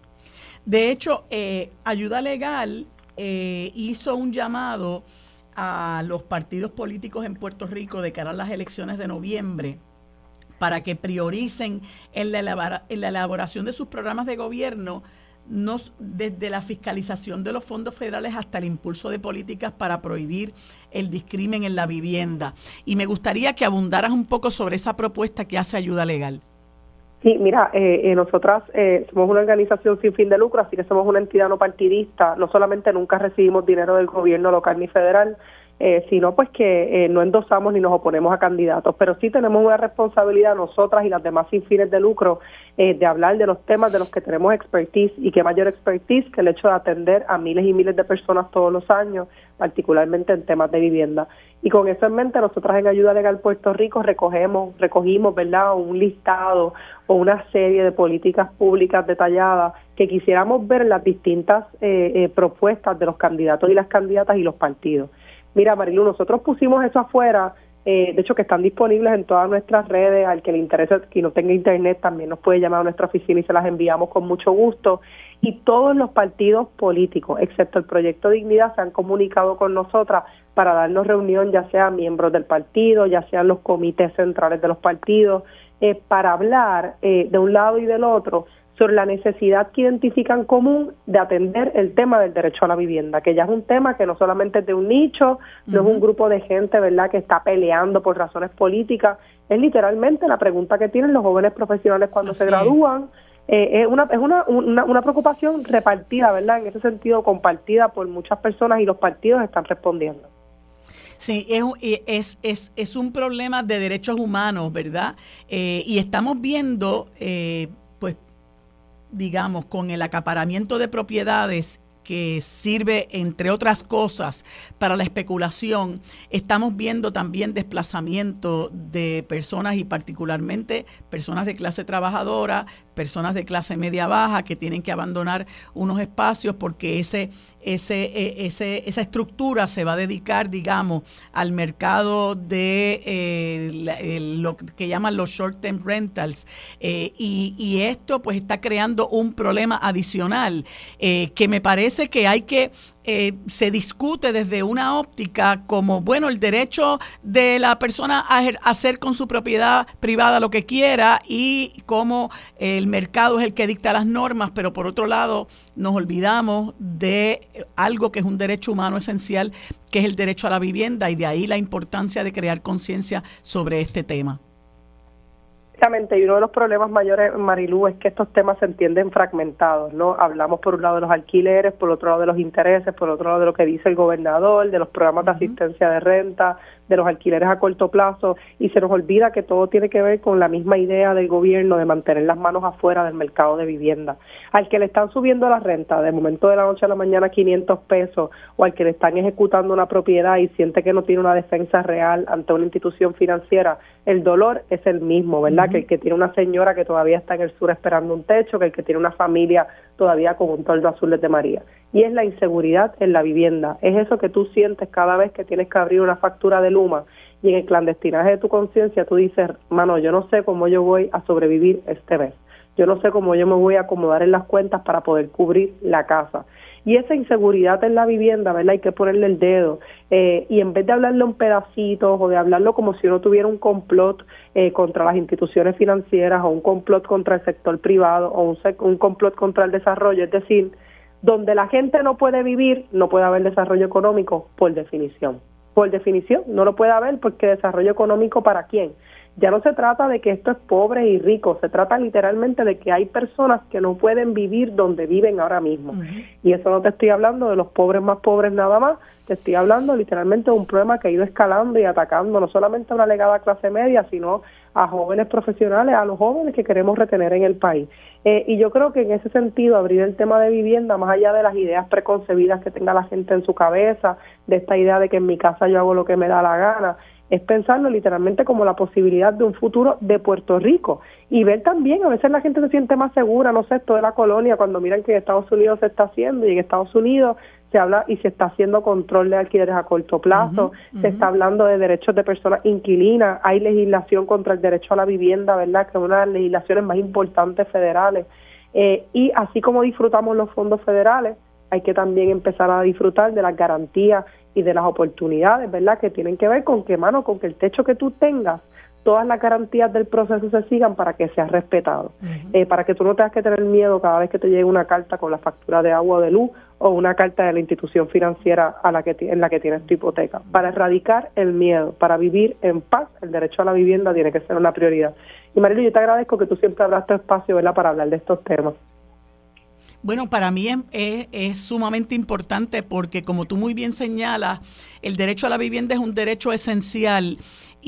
de hecho ayuda legal hizo un llamado a los partidos políticos en Puerto Rico de cara a las elecciones de noviembre para que prioricen en la, en la elaboración de sus programas de gobierno nos, desde la fiscalización de los fondos federales hasta el impulso de políticas para prohibir el discrimen en la vivienda. Y me gustaría que abundaras un poco sobre esa propuesta que hace Ayuda Legal. Sí, mira, eh, eh nosotras eh, somos una organización sin fin de lucro, así que somos una entidad no partidista. No solamente nunca recibimos dinero del gobierno local ni federal, eh, sino pues que eh, no endosamos ni nos oponemos a candidatos, pero sí tenemos una responsabilidad nosotras y las demás sin fines de lucro eh, de hablar de los temas de los que tenemos expertise y qué mayor expertise que el hecho de atender a miles y miles de personas todos los años, particularmente en temas de vivienda. Y con eso en mente, nosotras en Ayuda Legal Puerto Rico recogemos, recogimos, ¿verdad?, un listado o una serie de políticas públicas detalladas que quisiéramos ver las distintas propuestas de los candidatos y las candidatas y los partidos. Mira, Marilu, nosotros pusimos eso afuera eh, de hecho que están disponibles en todas nuestras redes, al que le interese, que no tenga internet también nos puede llamar a nuestra oficina y se las enviamos con mucho gusto. Y todos los partidos políticos, excepto el Proyecto Dignidad, se han comunicado con nosotras para darnos reunión, ya sea miembros del partido, ya sean los comités centrales de los partidos, eh, para hablar eh, de un lado y del otro sobre la necesidad que identifican común de atender el tema del derecho a la vivienda, que ya es un tema que no solamente es de un nicho, no es un grupo de gente, ¿verdad?, que está peleando por razones políticas, es literalmente la pregunta que tienen los jóvenes profesionales cuando se gradúan. Eh, es una, es una, una, una preocupación repartida, ¿verdad?, en ese sentido compartida por muchas personas y los partidos están respondiendo. Sí, es, es, es, es, un problema de derechos humanos, ¿verdad? Eh, y estamos viendo eh, digamos, con el acaparamiento de propiedades que sirve, entre otras cosas, para la especulación, estamos viendo también desplazamiento de personas y particularmente personas de clase trabajadora, personas de clase media baja que tienen que abandonar unos espacios porque ese e, ese, esa estructura se va a dedicar, digamos, al mercado de eh, lo que llaman los short-term rentals. Eh, y, esto pues está creando un problema adicional eh, que me parece que hay que eh, se discute desde una óptica como, bueno, el derecho de la persona a hacer con su propiedad privada lo que quiera y cómo el mercado es el que dicta las normas, pero por otro lado nos olvidamos de algo que es un derecho humano esencial, que es el derecho a la vivienda y de ahí la importancia de crear conciencia sobre este tema. Exactamente, y uno de los problemas mayores, Marilú, es que estos temas se entienden fragmentados, ¿no? Hablamos por un lado de los alquileres, por otro lado de los intereses, por otro lado de lo que dice el gobernador, de los programas de asistencia de renta, de los alquileres a corto plazo y se nos olvida que todo tiene que ver con la misma idea del gobierno de mantener las manos afuera del mercado de vivienda. Al que le están subiendo la renta de momento de la noche a la mañana 500 pesos o al que le están ejecutando una propiedad y siente que no tiene una defensa real ante una institución financiera, el dolor es el mismo, ¿verdad? Que el que tiene una señora que todavía está en el sur esperando un techo, que el que tiene una familia todavía con un toldo azul de María. Y es la inseguridad en la vivienda. Es eso que tú sientes cada vez que tienes que abrir una factura de Y en el clandestinaje de tu conciencia tú dices, mano, yo no sé cómo yo voy a sobrevivir este mes. Yo no sé cómo yo me voy a acomodar en las cuentas para poder cubrir la casa. Y esa inseguridad en la vivienda, ¿verdad? Hay que ponerle el dedo. Eh, y en vez de hablarlo en pedacitos o de hablarlo como si uno tuviera un complot eh, contra las instituciones financieras o un complot contra el sector privado o un, un complot contra el desarrollo, es decir, donde la gente no puede vivir, no puede haber desarrollo económico por definición. Por definición, no lo puede haber porque desarrollo económico para quién? Ya no se trata de que esto es pobre y rico, se trata literalmente de que hay personas que no pueden vivir donde viven ahora mismo. Y eso no te estoy hablando de los pobres más pobres nada más, te estoy hablando literalmente de un problema que ha ido escalando y atacando no solamente a una legada clase media, sino a jóvenes profesionales, a los jóvenes que queremos retener en el país. Eh, y yo creo que en ese sentido, abrir el tema de vivienda, más allá de las ideas preconcebidas que tenga la gente en su cabeza, de esta idea de que en mi casa yo hago lo que me da la gana, es pensarlo literalmente como la posibilidad de un futuro de Puerto Rico y ver también, a veces la gente se siente más segura, no sé, esto de la colonia, cuando miran que en Estados Unidos se está haciendo y en Estados Unidos se habla y se está haciendo control de alquileres a corto plazo, se está hablando de derechos de personas inquilinas, hay legislación contra el derecho a la vivienda, ¿verdad? Que es una de las legislaciones más importantes federales. Eh, y así como disfrutamos los fondos federales, hay que también empezar a disfrutar de las garantías y de las oportunidades, ¿verdad? Que tienen que ver con que, mano, con que el techo que tú tengas, todas las garantías del proceso se sigan para que sea respetado, eh, para que tú no tengas que tener miedo cada vez que te llegue una carta con la factura de agua o de luz o una carta de la institución financiera a la que en la que tienes tu hipoteca. Para erradicar el miedo, para vivir en paz, el derecho a la vivienda tiene que ser una prioridad. Y Marilu, yo te agradezco que tú siempre abras tu espacio, ¿verdad?, para hablar de estos temas. Bueno, para mí es, sumamente importante porque, como tú muy bien señalas, el derecho a la vivienda es un derecho esencial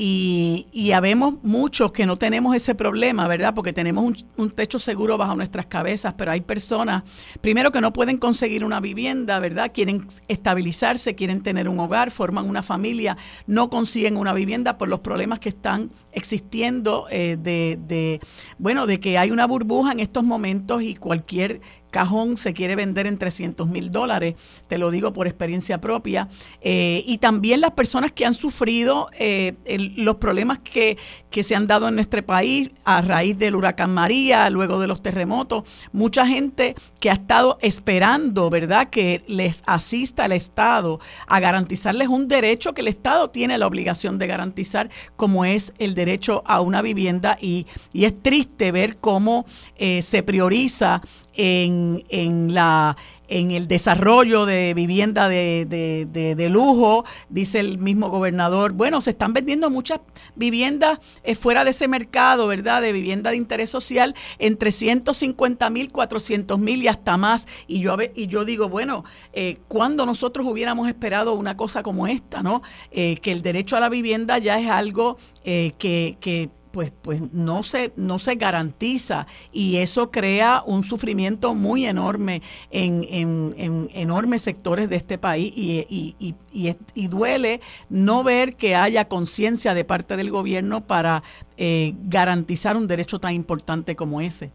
y, y habemos muchos que no tenemos ese problema, ¿verdad? Porque tenemos un, un, techo seguro bajo nuestras cabezas, pero hay personas, primero que no pueden conseguir una vivienda, ¿verdad? Quieren estabilizarse, quieren tener un hogar, forman una familia, no consiguen una vivienda por los problemas que están existiendo eh, de, de, bueno, de que hay una burbuja en estos momentos y cualquier cajón se quiere vender en 300 mil dólares, te lo digo por experiencia propia, eh, y también las personas que han sufrido eh, los problemas que, que se han dado en nuestro país a raíz del huracán María, luego de los terremotos, mucha gente que ha estado esperando, ¿verdad?, que les asista el Estado a garantizarles un derecho que el Estado tiene la obligación de garantizar, como es el derecho a una vivienda. Y, y es triste ver cómo eh, se prioriza en, en la en el desarrollo de vivienda de, de, lujo, dice el mismo gobernador. Bueno, se están vendiendo muchas viviendas eh, fuera de ese mercado, ¿verdad? De vivienda de interés social en 350 mil, 400 mil y hasta más. Y yo, y yo digo, bueno, eh, cuando nosotros hubiéramos esperado una cosa como esta, ¿no? Eh, que el derecho a la vivienda ya es algo eh, que, que pues, pues no, se, no se garantiza y eso crea un sufrimiento muy enorme en, en, enormes sectores de este país y, y, y, y duele no ver que haya conciencia de parte del gobierno para eh, garantizar un derecho tan importante como ese.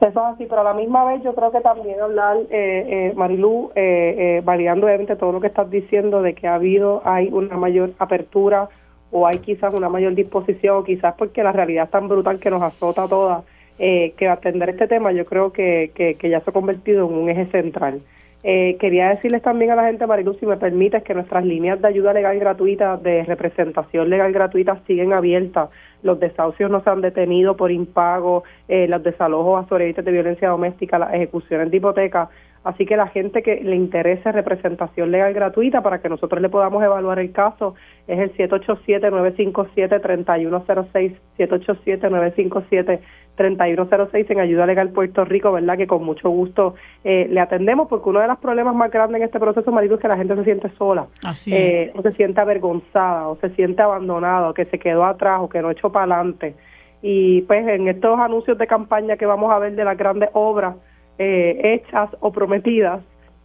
Eso es así, pero a la misma vez yo creo que también hablar, eh, eh, Marilú, eh, eh, variando obviamente todo lo que estás diciendo de que ha habido, hay una mayor apertura o hay quizás una mayor disposición, quizás porque la realidad es tan brutal que nos azota a todas, eh, que atender este tema yo creo que, que, ya se ha convertido en un eje central. Eh, quería decirles también a la gente, Marilu, si me permites, que nuestras líneas de ayuda legal gratuita, de representación legal gratuita, siguen abiertas. Los desahucios no se han detenido por impago, eh, los desalojos a sobrevivientes de violencia doméstica, las ejecuciones de hipoteca Así que la gente que le interese representación legal gratuita para que nosotros le podamos evaluar el caso es el 787-957-3106, 787-957-3106 en Ayuda Legal Puerto Rico, ¿verdad? Que con mucho gusto eh, le atendemos porque uno de los problemas más grandes en este proceso, marido, es que la gente se siente sola, Así eh, o se siente avergonzada, o se siente abandonada, o que se quedó atrás, o que no echó para adelante. Y pues en estos anuncios de campaña que vamos a ver de las grandes obras, eh, hechas o prometidas,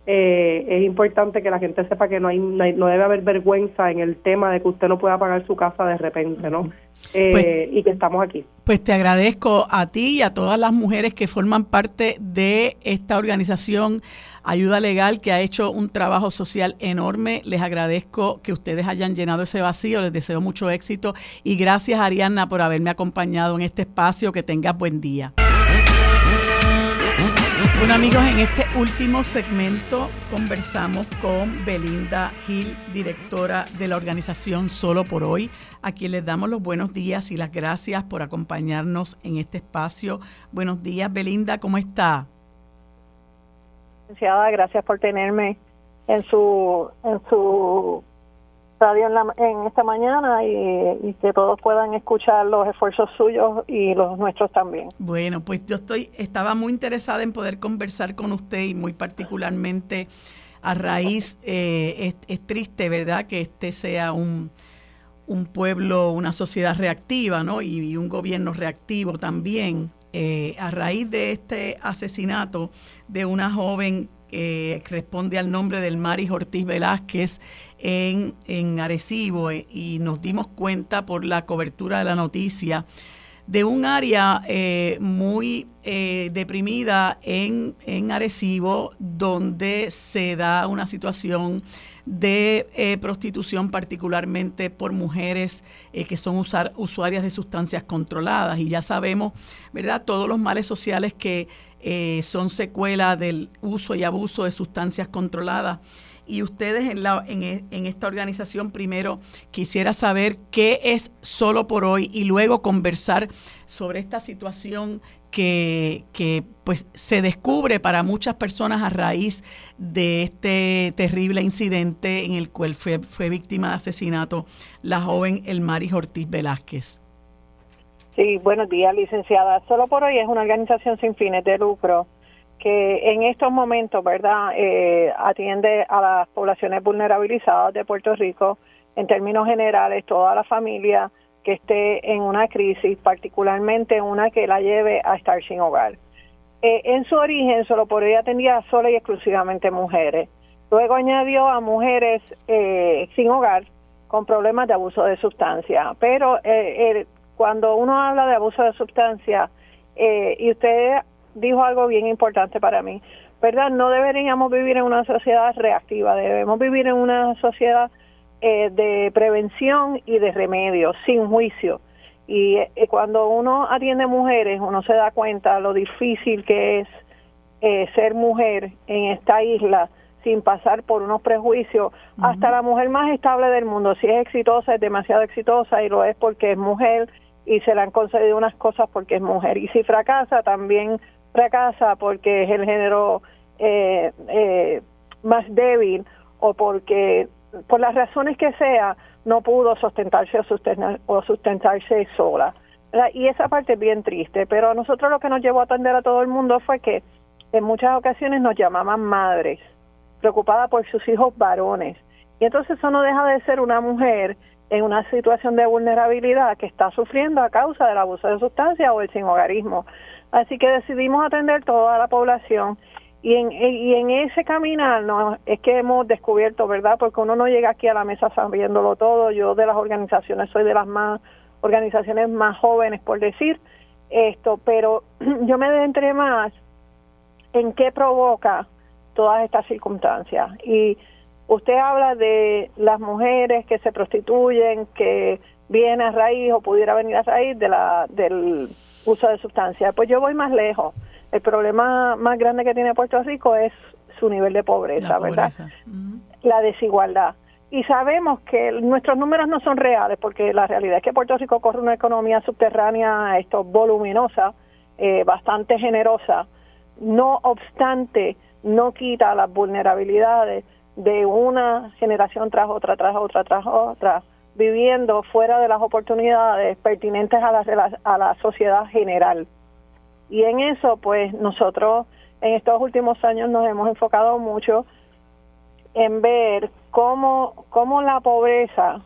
eh, es importante que la gente sepa que no, hay, no, debe haber vergüenza en el tema de que usted no pueda pagar su casa de repente, ¿no? Eh, pues, y que estamos aquí. Pues te agradezco a ti y a todas las mujeres que forman parte de esta organización Ayuda Legal que ha hecho un trabajo social enorme. Les agradezco que ustedes hayan llenado ese vacío, les deseo mucho éxito y gracias Ariana por haberme acompañado en este espacio. Que tengas buen día. Bueno amigos, en este último segmento conversamos con Belinda Gil, directora de la organización Solo por Hoy, a quien les damos los buenos días y las gracias por acompañarnos en este espacio. Buenos días Belinda, ¿cómo está? Gracias por tenerme en su, en su radio en, esta mañana y, que todos puedan escuchar los esfuerzos suyos y los nuestros también. Bueno, pues yo estoy estaba muy interesada en poder conversar con usted y muy particularmente a raíz, eh, es, triste, ¿verdad?, que este sea un, un pueblo, una sociedad reactiva, ¿no? Y, un gobierno reactivo también. Eh, a raíz de este asesinato de una joven que responde al nombre del Maris Ortiz Velázquez, en, en Arecibo eh, y nos dimos cuenta por la cobertura de la noticia de un área eh, muy eh, deprimida en, en, Arecibo, donde se da una situación de prostitución, particularmente por mujeres que son usar, usuarias de sustancias controladas. Y ya sabemos, ¿verdad?, todos los males sociales que son secuela del uso y abuso de sustancias controladas y ustedes en, la, e, en, esta organización primero quisiera saber qué es solo por hoy y luego conversar sobre esta situación que, que, pues se descubre para muchas personas a raíz de este terrible incidente en el cual fue, fue víctima de asesinato la joven Elmaris Ortiz Velázquez. Sí, buenos días, licenciada. Solo por hoy es una organización sin fines de lucro que en estos momentos, ¿verdad?, eh, atiende a las poblaciones vulnerabilizadas de Puerto Rico, en términos generales, toda la familia que esté en una crisis, particularmente una que la lleve a estar sin hogar. Eh, en su origen solo por ella atendía sola y exclusivamente mujeres. Luego añadió a mujeres eh, sin hogar con problemas de abuso de sustancia. Pero cuando uno habla de abuso de sustancia, y usted dijo algo bien importante para mí, ¿verdad? No deberíamos vivir en una sociedad reactiva, debemos vivir en una sociedad eh, de prevención y de remedio, sin juicio. Y eh, cuando uno atiende mujeres, uno se da cuenta lo difícil que es eh, ser mujer en esta isla sin pasar por unos prejuicios. Hasta la mujer más estable del mundo, si es exitosa, es demasiado exitosa y lo es porque es mujer y se le han concedido unas cosas porque es mujer. Y si fracasa, también fracasa porque es el género más débil o porque por las razones que sea, no pudo sostentarse o, sustentarse sola. Y esa parte es bien triste, pero a nosotros lo que nos llevó a atender a todo el mundo fue que en muchas ocasiones nos llamaban madres, preocupadas por sus hijos varones. Y entonces eso no deja de ser una mujer en una situación de vulnerabilidad que está sufriendo a causa del abuso de sustancias o el sin hogarismo. Así que decidimos atender toda la población y en, y en ese caminar no, es que hemos descubierto, ¿verdad? Porque uno no llega aquí a la mesa sabiéndolo todo. Yo de las organizaciones soy de las más organizaciones más jóvenes, por decir esto, pero yo me adentré más en qué provoca todas estas circunstancias. Y usted habla de las mujeres que se prostituyen, que viene a raíz o pudiera venir a raíz de la, del uso de sustancias. Pues yo voy más lejos el problema más grande que tiene Puerto Rico es su nivel de pobreza, ¿verdad? La desigualdad. Y sabemos que nuestros números no son reales, porque la realidad es que Puerto Rico corre una economía subterránea esto voluminosa, eh, bastante generosa. No obstante, no quita las vulnerabilidades de una generación tras otra, tras otra, tras otra, viviendo fuera de las oportunidades pertinentes a la, a la sociedad general. Y en eso, pues nosotros en estos últimos años nos hemos enfocado mucho en ver cómo, cómo la pobreza,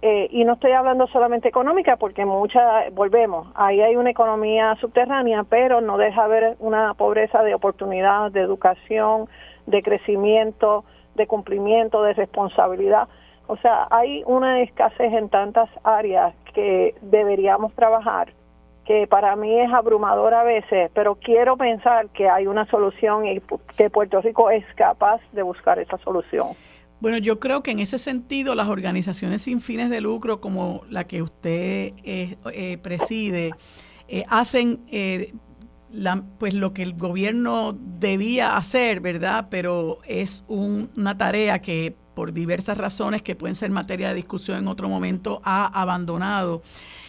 eh, y no estoy hablando solamente económica, porque mucha, volvemos, ahí hay una economía subterránea, pero no deja haber una pobreza de oportunidad, de educación, de crecimiento, de cumplimiento, de responsabilidad. O sea, hay una escasez en tantas áreas que deberíamos trabajar que para mí es abrumador a veces, pero quiero pensar que hay una solución y que Puerto Rico es capaz de buscar esa solución. Bueno, yo creo que en ese sentido las organizaciones sin fines de lucro como la que usted eh, eh, preside eh, hacen pues lo que el gobierno debía hacer, ¿verdad? Pero es una tarea que por diversas razones que pueden ser materia de discusión en otro momento ha abandonado.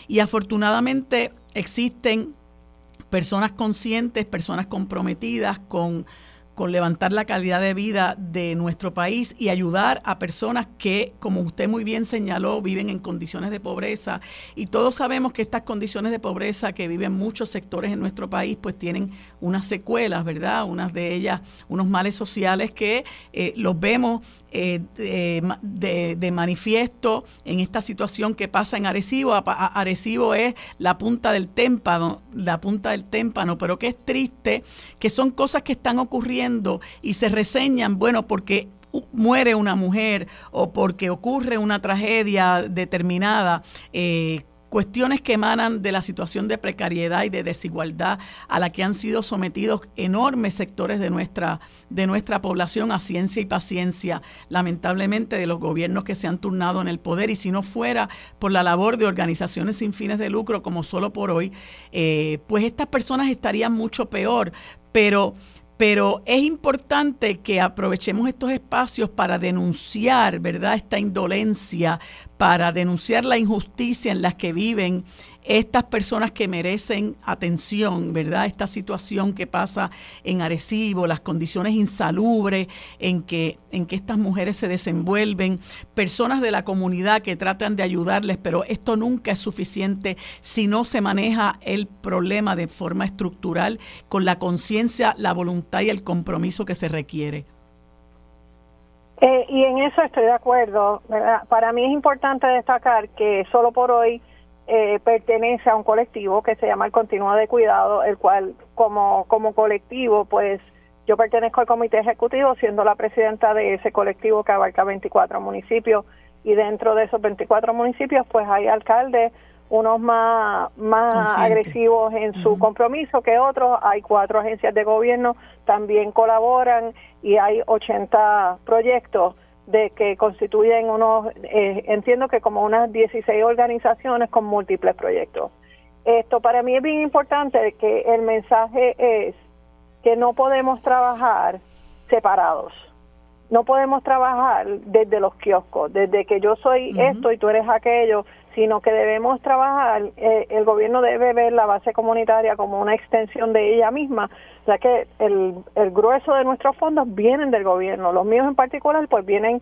Y afortunadamente existen personas conscientes, personas comprometidas con con levantar la calidad de vida de nuestro país y ayudar a personas que, como usted muy bien señaló, viven en condiciones de pobreza. Y todos sabemos que estas condiciones de pobreza que viven muchos sectores en nuestro país, pues tienen unas secuelas, ¿verdad? Unas de ellas, unos males sociales que eh, los vemos eh, de, manifiesto en esta situación que pasa en Arecibo. Arecibo es la punta del témpano, la punta del témpano, pero que es triste que son cosas que están ocurriendo y se reseñan, bueno, porque muere una mujer o porque ocurre una tragedia determinada, eh, cuestiones que emanan de la situación de precariedad y de desigualdad a la que han sido sometidos enormes sectores de nuestra, de nuestra población a ciencia y paciencia, lamentablemente de los gobiernos que se han turnado en el poder y si no fuera por la labor de organizaciones sin fines de lucro como solo por hoy, eh, pues estas personas estarían mucho peor. Pero pero es importante que aprovechemos estos espacios para denunciar, ¿verdad?, esta indolencia, para denunciar la injusticia en la que viven estas personas que merecen atención, ¿verdad? Esta situación que pasa en Arecibo, las condiciones insalubres en que, en que estas mujeres se desenvuelven, personas de la comunidad que tratan de ayudarles, pero esto nunca es suficiente si no se maneja el problema de forma estructural con la conciencia, la voluntad y el compromiso que se requiere. Eh, y en eso estoy de acuerdo. Para mí es importante destacar que solo por hoy eh, pertenece a un colectivo que se llama el Continuo de Cuidado, el cual como, como colectivo, pues yo pertenezco al comité ejecutivo siendo la presidenta de ese colectivo que abarca 24 municipios. Y dentro de esos 24 municipios pues hay alcaldes, unos más, más agresivos en su compromiso que otros, hay cuatro agencias de gobierno, también colaboran y hay 80 proyectos de que constituyen unos, eh, entiendo que como unas 16 organizaciones con múltiples proyectos. Esto para mí es bien importante que el mensaje es que no podemos trabajar separados. No podemos trabajar desde los kioscos, desde que yo soy esto y tú eres aquello, sino que debemos trabajar, eh, el gobierno debe ver la base comunitaria como una extensión de ella misma, ya que el, el grueso de nuestros fondos vienen del gobierno, los míos en particular pues vienen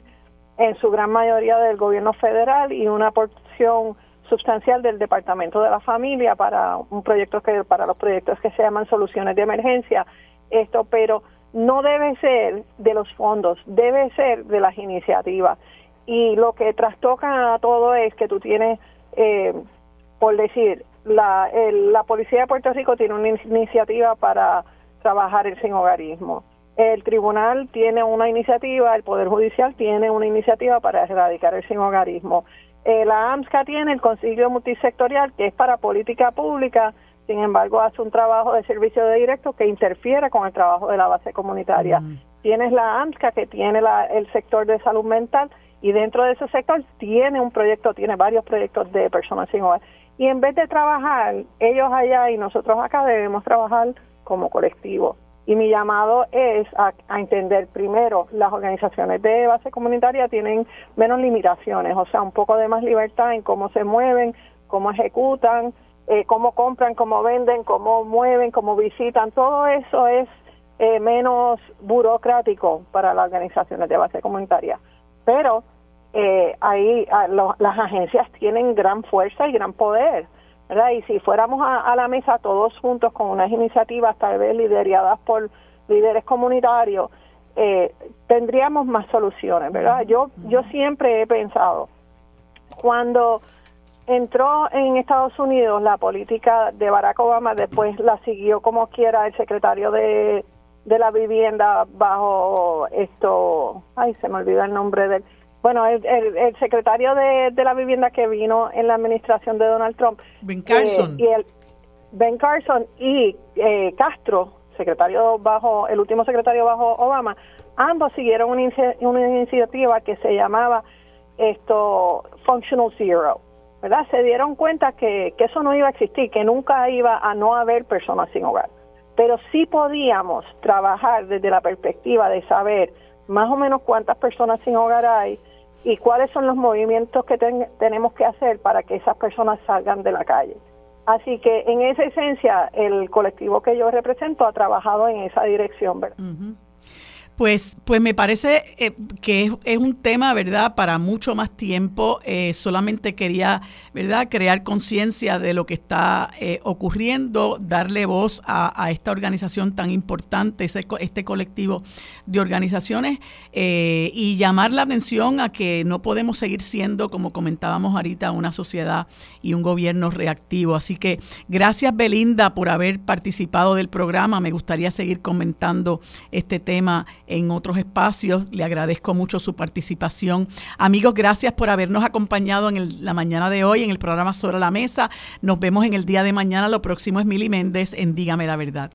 en su gran mayoría del gobierno federal y una porción sustancial del Departamento de la Familia para un proyecto que para los proyectos que se llaman soluciones de emergencia. Esto, pero no debe ser de los fondos, debe ser de las iniciativas. Y lo que trastoca a todo es que tú tienes, eh, por decir, la, la Policía de Puerto Rico tiene una iniciativa para trabajar el sin hogarismo. El tribunal tiene una iniciativa, el Poder Judicial tiene una iniciativa para erradicar el sin hogarismo. Eh, la AMSCA tiene el Concilio Multisectorial, que es para política pública, sin embargo, hace un trabajo de servicio de directo que interfiere con el trabajo de la base comunitaria. Mm. Tienes la AMSCA, que tiene el sector de salud mental, y dentro de ese sector tiene un proyecto, tiene varios proyectos de personas sin hogar. Y en vez de trabajar ellos allá y nosotros acá, debemos trabajar como colectivo. Y mi llamado es a, entender primero, las organizaciones de base comunitaria tienen menos limitaciones, o sea, un poco de más libertad en cómo se mueven, cómo ejecutan, eh, cómo compran, cómo venden, cómo mueven, cómo visitan, todo eso es eh, menos burocrático para las organizaciones de base comunitaria. Pero eh, ahí las agencias tienen gran fuerza y gran poder y si fuéramos a, la mesa todos juntos con unas iniciativas tal vez lideradas por líderes comunitarios, eh, tendríamos más soluciones, ¿verdad? Yo, yo siempre he pensado, cuando entró en Estados Unidos la política de Barack Obama, después la siguió como quiera el secretario de, de la vivienda bajo esto, ay, se me olvida el nombre del bueno, el, el, secretario de, la vivienda que vino en la administración de Donald Trump. Ben Carson. Eh, y el, ben Carson y eh, Castro, secretario bajo, el último secretario bajo Obama, ambos siguieron una, una iniciativa que se llamaba esto Functional Zero. ¿verdad? Se dieron cuenta que, que eso no iba a existir, que nunca iba a no haber personas sin hogar. Pero sí podíamos trabajar desde la perspectiva de saber más o menos cuántas personas sin hogar hay, y cuáles son los movimientos que tenemos que hacer para que esas personas salgan de la calle. Así que en esa esencia el colectivo que yo represento ha trabajado en esa dirección, ¿verdad? Pues, pues me parece eh, que es, un tema, ¿verdad?, para mucho más tiempo. Eh, solamente quería, ¿verdad?, crear conciencia de lo que está eh, ocurriendo, darle voz a, esta organización tan importante, este colectivo de organizaciones, y llamar la atención a que no podemos seguir siendo, como comentábamos ahorita, una sociedad y un gobierno reactivo. Así que gracias, Belinda, por haber participado del programa. Me gustaría seguir comentando este tema en otros espacios. Le agradezco mucho su participación. Amigos, gracias por habernos acompañado en la mañana de hoy en el programa Sobre la Mesa. Nos vemos en el día de mañana. Lo próximo es Mili Méndez en Dígame la Verdad.